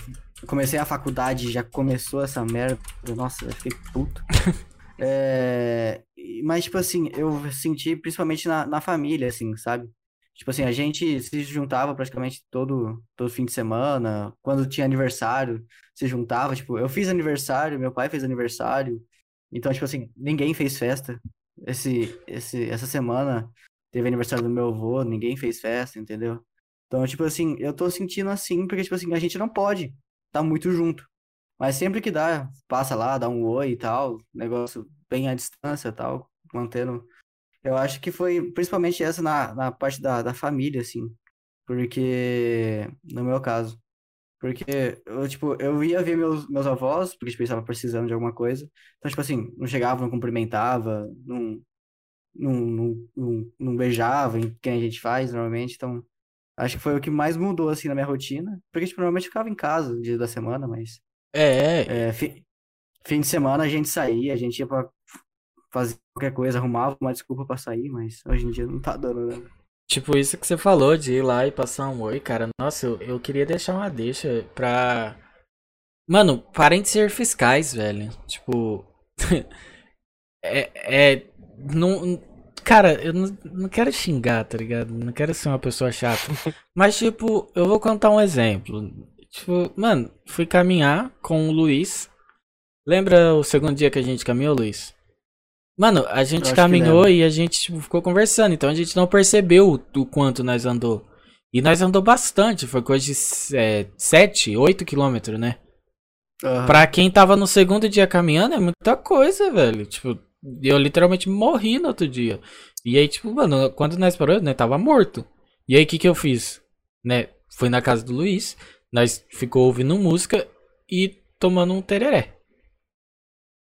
Comecei a faculdade, já começou essa merda. Nossa, eu fiquei puto. É, mas, tipo assim, eu senti principalmente na, na família, assim, sabe? Tipo assim, a gente se juntava praticamente todo, todo fim de semana. Quando tinha aniversário, se juntava. Tipo, eu fiz aniversário, meu pai fez aniversário. Então, tipo assim, ninguém fez festa. Esse, esse, essa semana teve aniversário do meu avô, ninguém fez festa, entendeu? Então, tipo assim, eu tô sentindo assim, porque, tipo assim, a gente não pode tá muito junto. Mas sempre que dá, passa lá, dá um oi e tal, negócio bem à distância tal, mantendo. Eu acho que foi principalmente essa na, na parte da, da família, assim. Porque, no meu caso, porque eu, tipo, eu ia ver meus, meus avós, porque, tipo, eles estavam precisando de alguma coisa. Então, tipo assim, não chegava, não cumprimentava, não, não, não, não, não beijava, em quem a gente faz normalmente. Então, acho que foi o que mais mudou, assim, na minha rotina. Porque, tipo, normalmente eu ficava em casa no dia da semana, mas É, é, é, fi- fim de semana a gente saía, a gente ia pra fazer qualquer coisa, arrumava uma desculpa pra sair, mas hoje em dia não tá dando, né? tipo isso que você falou de ir lá e passar um oi, cara. Nossa, eu, eu queria deixar uma deixa pra. Mano, parem de ser fiscais, velho. Tipo. é. é não, cara, eu não, não quero xingar, tá ligado? Não quero ser uma pessoa chata. Mas, tipo, eu vou contar um exemplo. Tipo, mano, fui caminhar com o Luiz. Lembra o segundo dia que a gente caminhou, Luiz? Mano, a gente caminhou e a gente tipo, ficou conversando, então a gente não percebeu o, quanto nós andou. E nós andou bastante, foi coisa de é, 7, 8 quilômetros, né? Aham. Pra quem tava no segundo dia caminhando é muita coisa, velho. Tipo, eu literalmente morri no outro dia. E aí, tipo, mano, quando nós paramos, né, tava morto. E aí, o que que eu fiz? Né, fui na casa do Luiz, nós ficou ouvindo música e tomando um tereré.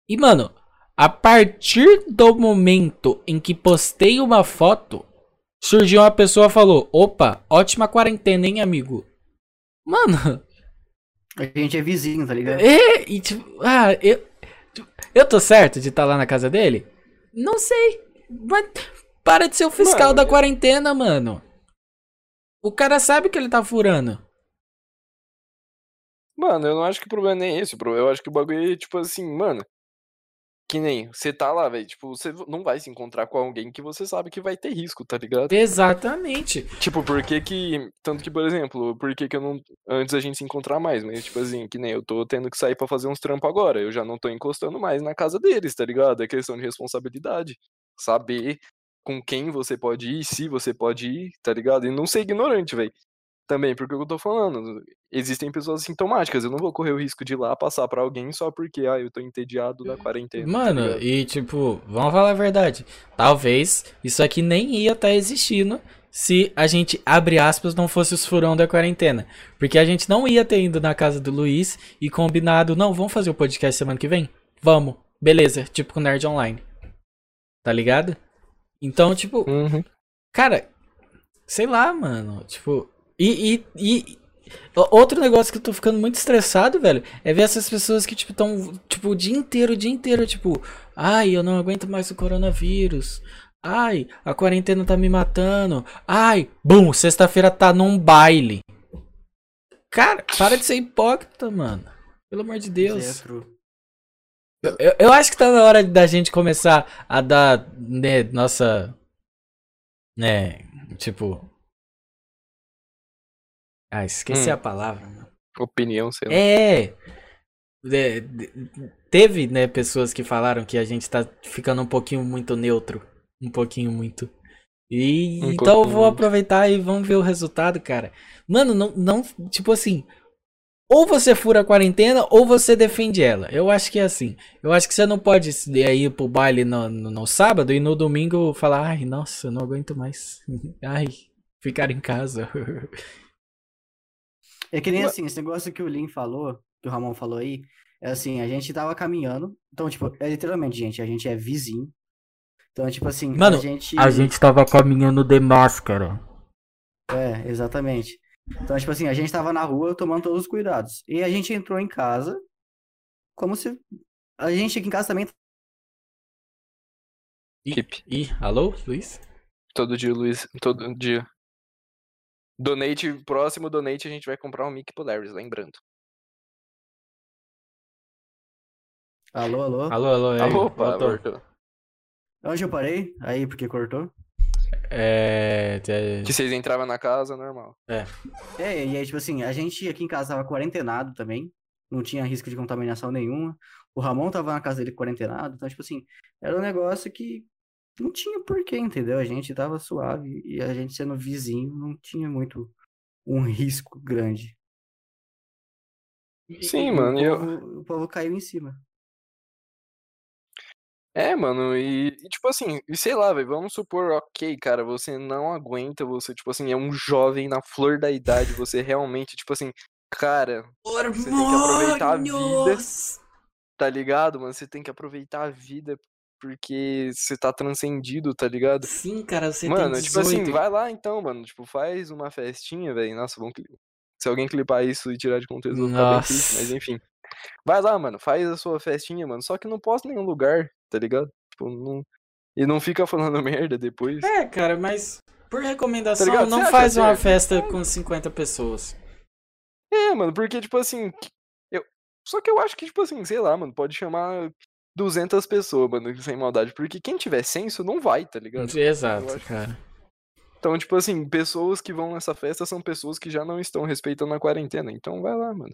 E, mano, a partir do momento em que postei uma foto, surgiu uma pessoa e falou: opa, ótima quarentena, hein, amigo? Mano. A gente é vizinho, tá ligado? É, e tipo, ah, eu. Eu tô certo de estar tá lá na casa dele? Não sei. Mas para de ser o fiscal mano, da quarentena, mano. O cara sabe que ele tá furando. Mano, eu não acho que o problema nem é esse. Eu acho que o bagulho é, tipo assim, mano. Que nem você tá lá, velho. Tipo, você não vai se encontrar com alguém que você sabe que vai ter risco, tá ligado? Exatamente. Tipo, por que que. Tanto que, por exemplo, por que que eu não. Antes a gente se encontrar mais, mas, tipo assim, que nem eu tô tendo que sair para fazer uns trampos agora. Eu já não tô encostando mais na casa deles, tá ligado? É questão de responsabilidade. Saber com quem você pode ir, se você pode ir, tá ligado? E não ser ignorante, velho também, porque eu tô falando, existem pessoas sintomáticas, eu não vou correr o risco de ir lá passar para alguém só porque, ah, eu tô entediado da quarentena. Tá Mano, tá e tipo, vamos falar a verdade, talvez isso aqui nem ia estar tá existindo se a gente, abre aspas, não fosse os furão da quarentena. Porque a gente não ia ter ido na casa do Luiz e combinado, não, vamos fazer o podcast semana que vem? Vamos, beleza, tipo com Nerd Online. Tá ligado? Então, tipo, uhum. cara, sei lá, mano, tipo, e, e, e, outro negócio que eu tô ficando muito estressado, velho, é ver essas pessoas que, tipo, tão, tipo, o dia inteiro, o dia inteiro, tipo, ai, eu não aguento mais o coronavírus. Ai, a quarentena tá me matando. Ai, bum, sexta-feira tá num baile. Cara, para de ser hipócrita, mano. Pelo amor de Deus. É eu, eu acho que tá na hora da gente começar a dar, né, nossa. Né, tipo, ah, esqueci hum. a palavra. Opinião, sei lá. É. é. Teve, né, pessoas que falaram que a gente tá ficando um pouquinho muito neutro. Um pouquinho muito. E um então eu vou aproveitar e vamos ver o resultado, cara. Mano, não, não, tipo assim, ou você fura a quarentena ou você defende ela. Eu acho que é assim. Eu acho que você não pode ir pro baile no, no, no sábado e no domingo falar, ai, nossa, não aguento mais. ai, ficar em casa. É que nem assim, esse negócio que o Lin falou, que o Ramon falou aí, é assim, a gente tava caminhando. Então, tipo, é literalmente, gente, a gente é vizinho. Então, tipo assim, Mano, a gente. A gente tava caminhando de máscara. É, exatamente. Então, tipo assim, a gente tava na rua tomando todos os cuidados. E a gente entrou em casa como se. A gente aqui em casa também. Ih, ih alô, Luiz? Todo dia, Luiz. Todo dia. Donate, próximo donate a gente vai comprar um mic pro Larry, lembrando. Alô, alô? Alô, alô, aí, ah, Opa, voltou. Onde eu parei? Aí, porque cortou? É... Que vocês entravam na casa, normal. É. É, e aí, tipo assim, a gente aqui em casa tava quarentenado também. Não tinha risco de contaminação nenhuma. O Ramon tava na casa dele quarentenado. Então, tipo assim, era um negócio que não tinha porquê, entendeu? A gente tava suave e a gente sendo vizinho não tinha muito um risco grande. Sim, e mano. O eu... povo, o povo caiu em cima. É, mano, e, e tipo assim, e sei lá, velho, vamos supor, ok, cara, você não aguenta, você, tipo assim, é um jovem na flor da idade, você realmente, tipo assim, cara, Hormônios! você tem que aproveitar a vida, tá ligado, mano? Você tem que aproveitar a vida porque você tá transcendido, tá ligado? Sim, cara, você mano, tem 18. tipo assim, vai lá então, mano. Tipo, faz uma festinha, velho. Nossa, vamos. Se alguém clipar isso e tirar de contexto, vou ficar bem triste, mas enfim. Vai lá, mano, faz a sua festinha, mano. Só que não posta em nenhum lugar, tá ligado? Tipo, não. E não fica falando merda depois. É, cara, mas por recomendação, tá não faz uma festa com 50 pessoas. É, mano, porque, tipo assim. Eu... Só que eu acho que, tipo assim, sei lá, mano, pode chamar 200 pessoas, mano, sem maldade. Porque quem tiver senso não vai, tá ligado? Exato, cara. Então, tipo assim, pessoas que vão nessa festa são pessoas que já não estão respeitando a quarentena. Então vai lá, mano.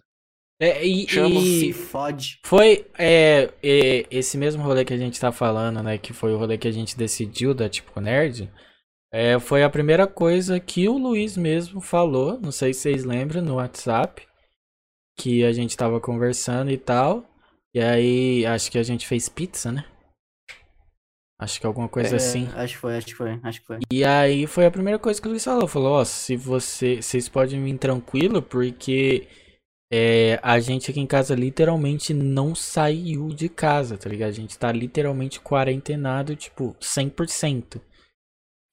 É, e, Chama e se fode. Foi é, é, esse mesmo rolê que a gente tá falando, né? Que foi o rolê que a gente decidiu da Tipo Nerd. É, foi a primeira coisa que o Luiz mesmo falou. Não sei se vocês lembram no WhatsApp. Que a gente tava conversando e tal. E aí, acho que a gente fez pizza, né? Acho que alguma coisa É, assim. Acho que foi, acho que foi, acho que foi. E aí foi a primeira coisa que o Luiz falou. Falou, ó, se você. Vocês podem vir tranquilo, porque é, a gente aqui em casa literalmente não saiu de casa, tá ligado? A gente tá literalmente quarentenado, tipo, 100%.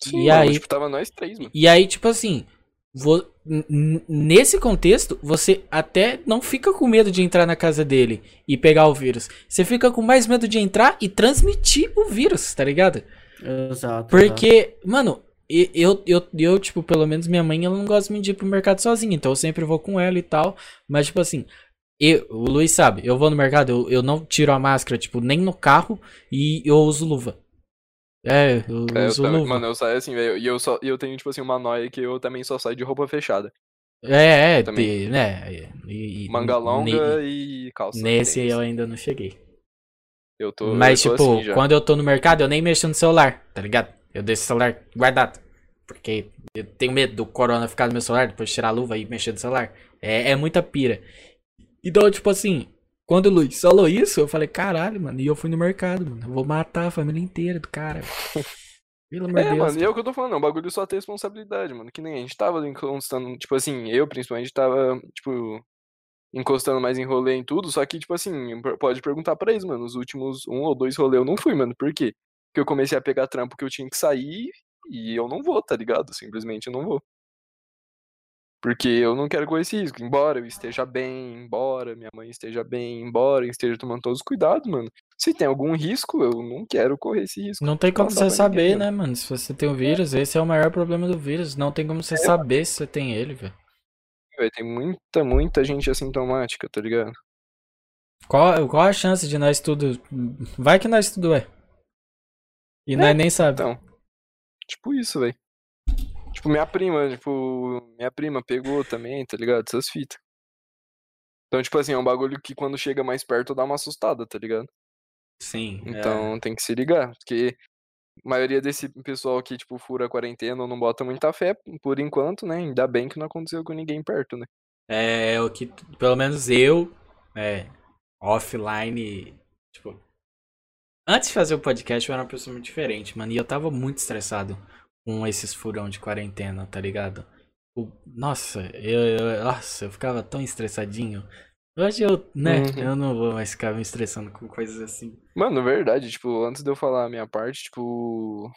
Sim, E mano, aí- tipo, tava nós três, mano. E aí, tipo assim, nesse contexto, você até não fica com medo de entrar na casa dele e pegar o vírus. Você fica com mais medo de entrar e transmitir o vírus, tá ligado? Exato. exato. Porque, mano, e- eu, eu, eu, tipo, pelo menos minha mãe, ela não gosta de ir pro mercado sozinha, então eu sempre vou com ela e tal. Mas, tipo assim, eu, o Luiz sabe, eu vou no mercado, eu, eu não tiro a máscara, tipo, nem no carro e eu uso luva. É, eu É, eu também- mano, eu saio assim, velho. E eu, só, e eu tenho, tipo assim, uma noia que eu também só saio de roupa fechada. É, é, também. te- né? e- e- Manga longa ne- e calça. Nesse tênis. eu ainda não cheguei. Eu tô, Mas, eu tipo, assim quando eu tô no mercado, eu nem mexo no celular, tá ligado? Eu deixo o celular guardado. Porque eu tenho medo do corona ficar no meu celular, depois tirar a luva e mexer no celular. É, é muita pira. Então, tipo assim, quando o Luiz falou isso, eu falei, caralho, mano, e eu fui no mercado, mano. Eu vou matar a família inteira do cara. Pelo amor de É, Deus. mano, e é o que eu tô falando, é um bagulho só ter responsabilidade, mano. Que nem a gente tava encostando, tipo assim, eu principalmente tava, tipo, encostando mais em rolê em tudo, só que, tipo assim, pode perguntar pra eles, mano, os últimos um ou dois rolês eu não fui, mano. Por quê? Porque eu comecei a pegar trampo que eu tinha que sair e eu não vou, tá ligado? Simplesmente eu não vou. Porque eu não quero correr esse risco. Embora eu esteja bem, embora minha mãe esteja bem, embora eu esteja tomando todos os cuidados, mano. Se tem algum risco, eu não quero correr esse risco. Não tem como Não você ninguém, saber, mano. né, mano? Se você tem o vírus, esse é o maior problema do vírus. Não tem como você saber se você tem ele, velho. Tem muita, muita gente assintomática, tá ligado? Qual, qual a chance de nós tudo. Vai que nós tudo é. E nós nem sabe. Então, tipo isso, velho. Tipo, minha prima, tipo, minha prima pegou também, tá ligado? Essas fitas. Então, tipo assim, é um bagulho que quando chega mais perto dá uma assustada, tá ligado? Sim. é. Então tem que se ligar, porque a maioria desse pessoal que, tipo, fura a quarentena ou não bota muita fé, por enquanto, né? Ainda bem que não aconteceu com ninguém perto, né? É, o que. Pelo menos eu. É. Offline. Tipo. Antes de fazer o podcast, eu era uma pessoa muito diferente, mano. E eu tava muito estressado com esses furão de quarentena, tá ligado? O- nossa, eu, eu- Nossa, eu ficava tão estressadinho. Hoje eu, né, Uhum. eu não vou mais ficar me estressando com coisas assim. Mano, verdade, tipo, antes de eu falar a minha parte, tipo.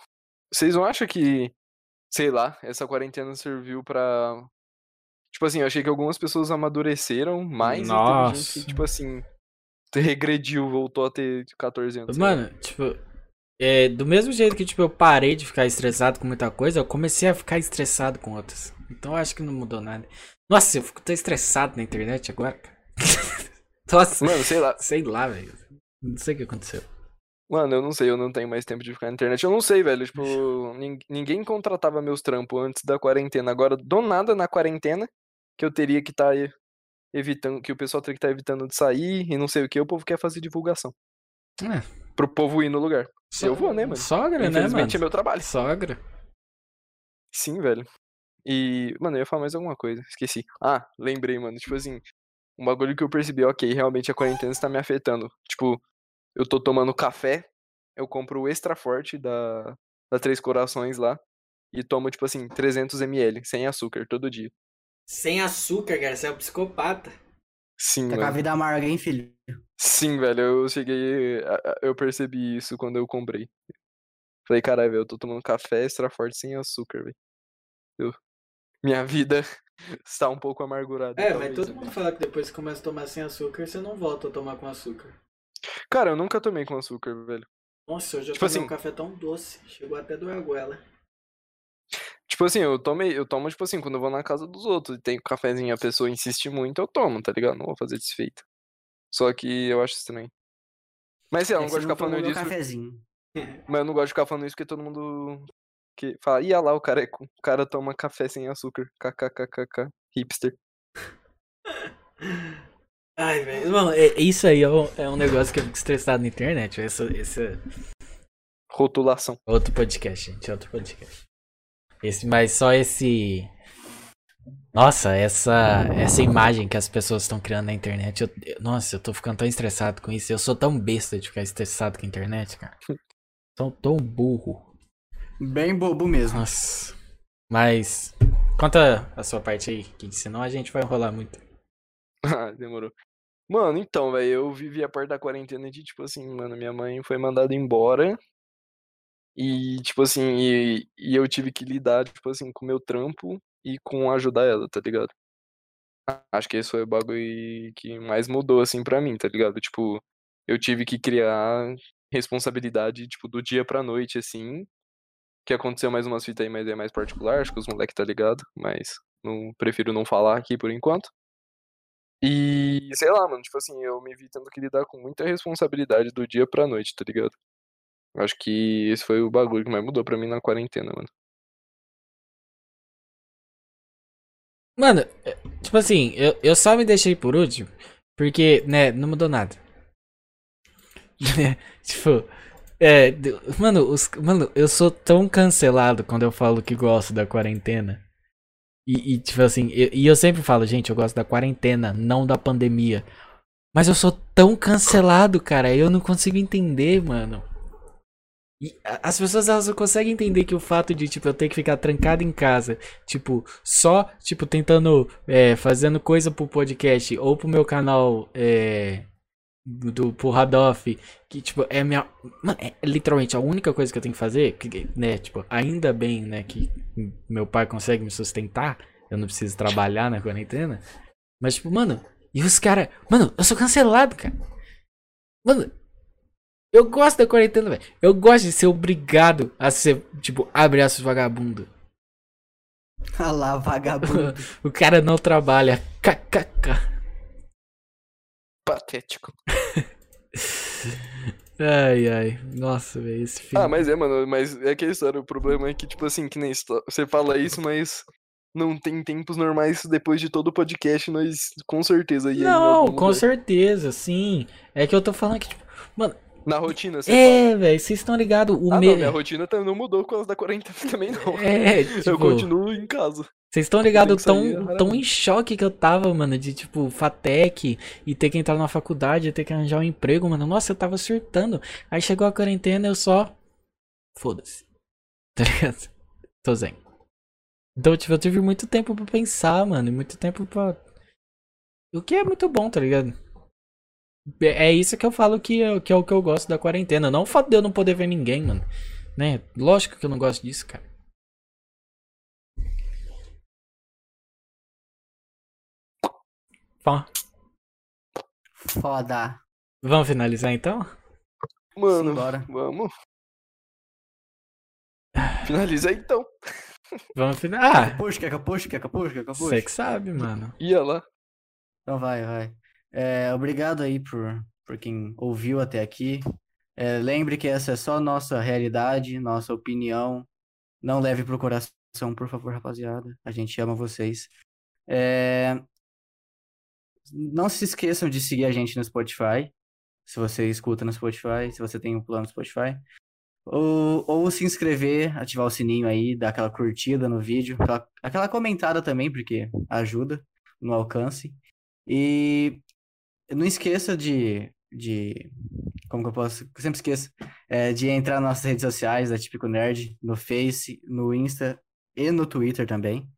Vocês não acham que, sei lá, essa quarentena serviu pra. Tipo assim, eu achei que algumas pessoas amadureceram mais e teve gente Nossa. que, tipo assim, regrediu, voltou a ter 14 anos. lá. Mano, tipo, é, do mesmo jeito que tipo, eu parei de ficar estressado com muita coisa, eu comecei a ficar estressado com outras. Então acho que não mudou nada. Nossa, eu fico tão estressado na internet agora, cara. Nossa, Mano, sei lá. sei lá, velho. Não sei o que aconteceu. Mano, eu não sei, eu não tenho mais tempo de ficar na internet. Eu não sei, velho. Tipo, nin- ninguém contratava meus trampos antes da quarentena. Agora, do nada na quarentena, que eu teria que estar evitando, que o pessoal teria que estar evitando de sair e não sei o que, o povo quer fazer divulgação. É. Pro povo ir no lugar. Eu vou, né, mano? Sogra, né, mano? Infelizmente é meu trabalho. Sogra. Sim, velho. E, mano, eu ia falar mais alguma coisa. Esqueci. Ah, lembrei, mano. Tipo assim, um bagulho que eu percebi, ok, realmente a quarentena está me afetando. Tipo, eu tô tomando café, eu compro o extra forte da, da Três Corações lá. E tomo, tipo assim, 300ml, sem açúcar, todo dia. Sem açúcar, cara. Você é um psicopata. Sim, Tá com a vida amarga, hein, filho? Sim, velho. Eu cheguei. Eu percebi isso quando eu comprei. Falei, caralho, velho, eu tô tomando café extra forte sem açúcar, velho. Eu- Minha vida está um pouco amargurada. É, mas todo mundo fala que depois que começa a tomar sem açúcar, você não volta a tomar com açúcar. Cara, eu nunca tomei com açúcar, velho. Nossa, hoje eu Tipo tomei assim- um café tão doce. Chegou até doer a goela. Tipo assim, eu tomei, eu tomo, tipo assim, quando eu vou na casa dos outros e tem cafezinho e a pessoa insiste muito, eu tomo, tá ligado? Não vou fazer desfeita. Só que eu acho estranho. Mas sei lá, eu É não gosto de ficar falando disso. cafezinho. Mas eu não gosto de ficar falando isso porque todo mundo que fala, ia lá, o cara, é, o cara toma café sem açúcar. KKKKK. Hipster. Ai, velho. Mano, é- isso aí é um, é um negócio que eu fico estressado na internet. Esse, esse Rotulação. outro podcast, gente. Outro podcast. Esse, mas só esse. Nossa, essa essa imagem que as pessoas estão criando na internet. eu- eu- nossa, eu tô ficando tão estressado com isso. Eu sou tão besta de ficar estressado com a internet, cara. Sou tão burro. Bem bobo mesmo. Nossa. Mas. Conta a sua parte aí, que senão a gente vai enrolar muito. Ah, demorou. Mano, então, velho, eu vivi a parte da quarentena de, tipo assim, mano, minha mãe foi mandada embora. E, tipo assim, e, e eu tive que lidar, tipo assim, com o meu trampo e com ajudar ela, tá ligado? Acho que esse foi o bagulho que mais mudou, assim, pra mim, tá ligado? Tipo, eu tive que criar responsabilidade, tipo, do dia pra noite, assim. Que aconteceu mais umas fitas aí, mas é mais particular, acho que os moleques tá ligado, mas não, prefiro não falar aqui por enquanto. E, sei lá, mano, tipo assim, eu me vi tendo que lidar com muita responsabilidade do dia pra noite, tá ligado? Acho que esse foi o bagulho que mais mudou pra mim na quarentena, mano. Mano, é, tipo assim, eu, eu só me deixei por último, porque, né, não mudou nada. tipo, é, mano, os, mano, eu sou tão cancelado quando eu falo que gosto da quarentena. E, e tipo assim, eu, e eu sempre falo, gente, eu gosto da quarentena, não da pandemia. Mas eu sou tão cancelado, cara, eu não consigo entender, mano. E as pessoas elas não conseguem entender que o fato de, tipo, eu ter que ficar trancado em casa, tipo, só, tipo, tentando, é, fazendo coisa pro podcast ou pro meu canal, é, do, pro Radoff, que, tipo, é minha, mano, é literalmente a única coisa que eu tenho que fazer, que, né, tipo, ainda bem, né, que meu pai consegue me sustentar, eu não preciso trabalhar na quarentena, mas, tipo, mano, e os caras, mano, eu sou cancelado, cara. Mano, eu gosto da quarentena, velho. Eu gosto de ser obrigado a ser, tipo, abraços vagabundo. Ah lá, vagabundo. o cara não trabalha. KKK. Patético. ai, ai. Nossa, velho, esse filme. Ah, mas é, mano, mas é que história. O problema é que, tipo assim, que nem você fala isso, mas não tem tempos normais depois de todo o podcast, nós com certeza ia. Não, com certeza, sim. É que eu tô falando que, tipo, mano, na rotina, você É, velho, vocês estão ligados. O ah, me... não, minha rotina não mudou por causa da quarentena também, não. É, tipo... Eu continuo em casa. Vocês estão ligados tão, tão em choque que eu tava, mano, de tipo, FATEC e ter que entrar na faculdade, ter que arranjar um emprego, mano. Nossa, eu tava surtando. Aí chegou a quarentena eu só. Foda-se. Tá ligado? Tô zen. Então, tipo, eu tive muito tempo pra pensar, mano, e muito tempo pra. O que é muito bom, tá ligado? É isso que eu falo que, é, que é o que eu gosto da quarentena. Não o fato de eu não poder ver ninguém, mano. Né? Lógico que eu não gosto disso, cara. Foda. Vamos finalizar então? Mano, Simbora. vamos. Finaliza aí então. Vamos finalizar. Ah. Puxa, quer que eu puxe? Quer que eu puxe? Quer que eu puxe? Você que sabe, mano. Ia lá. Então vai, vai. É, obrigado aí por, por quem ouviu até aqui. É, lembre que essa é só nossa realidade, nossa opinião. Não leve pro coração, por favor, rapaziada. A gente ama vocês. É... Não se esqueçam de seguir a gente no Spotify. Se você escuta no Spotify, se você tem um plano no Spotify. Ou, ou se inscrever, ativar o sininho aí, dar aquela curtida no vídeo. Aquela, aquela comentada também, porque ajuda no alcance. E não esqueça de, de. Como que eu posso. Eu sempre esqueço. É, de entrar nas nossas redes sociais da Típico Nerd, no Face, no Insta e no Twitter também.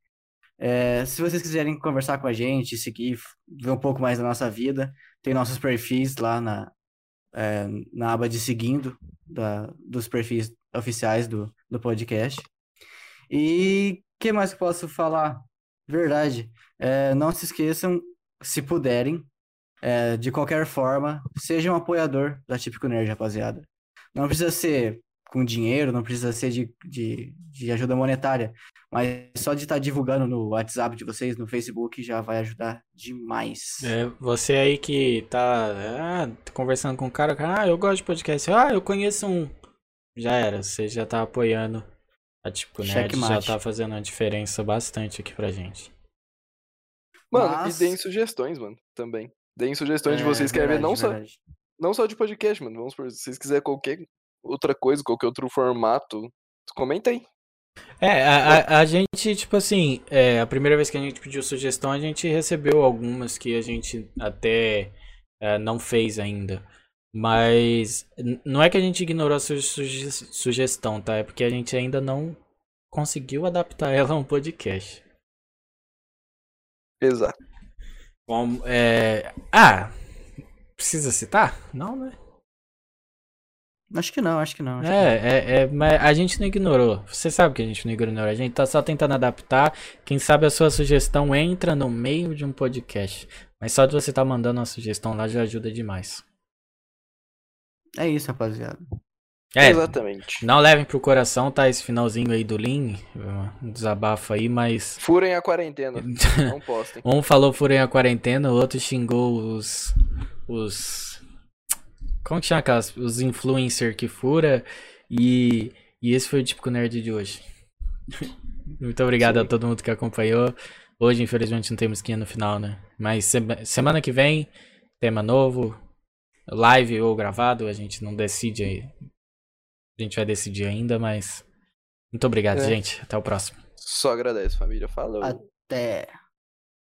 É, se vocês quiserem conversar com a gente, seguir, ver um pouco mais da nossa vida, tem nossos perfis lá na, é, na aba de seguindo da, dos perfis oficiais do, do podcast. E o que mais que posso falar? Verdade. É, não se esqueçam, se puderem, é, de qualquer forma, seja um apoiador da Típico Nerd, rapaziada. Não precisa ser com dinheiro, não precisa ser de, de, de ajuda monetária, mas só de estar tá divulgando no WhatsApp de vocês, no Facebook, já vai ajudar demais. É, você aí que tá ah, conversando com o cara, ah, eu gosto de podcast, ah, eu conheço um. Já era, você já tá apoiando a Típico Nerd, já tá fazendo uma diferença bastante aqui pra gente. Mano, Mas... e deem sugestões, mano, também. Deem sugestões é, de vocês que querem ver, não só, não só de podcast, mano. Vamos por, se vocês quiserem qualquer outra coisa, qualquer outro formato, comenta aí. É, a, a, a gente, tipo assim, é, a primeira vez que a gente pediu sugestão, a gente recebeu algumas que a gente até é, não fez ainda. Mas não é que a gente ignorou a su suge sugestão, tá? É porque a gente ainda não conseguiu adaptar ela a um podcast. Exato. Bom, é... Ah, precisa citar? Não, né? Acho que não, acho que não. acho que É, é, é, mas a gente não ignorou. Você sabe que a gente não ignorou. A gente tá só tentando adaptar. Quem sabe a sua sugestão entra no meio de um podcast. Mas só de você estar mandando uma sugestão lá já ajuda demais. não. É isso, rapaziada. É, Exatamente. não levem pro coração, tá? Esse finalzinho aí do Lean. Um desabafo aí, mas. Furem a quarentena. Não postem. Um falou furem a quarentena, o outro xingou os. Os. Como que chama aquelas? Os influencer que fura. E. E esse foi o típico nerd de hoje. Muito obrigado Sim. a todo mundo que acompanhou. Hoje, infelizmente, não temos skin no final, né? Mas sema- semana que vem, tema novo. Live ou gravado, a gente não decide aí. A gente vai decidir ainda, mas. Muito obrigado, É. gente. Até o próximo. Só agradece, família. Falou. Até.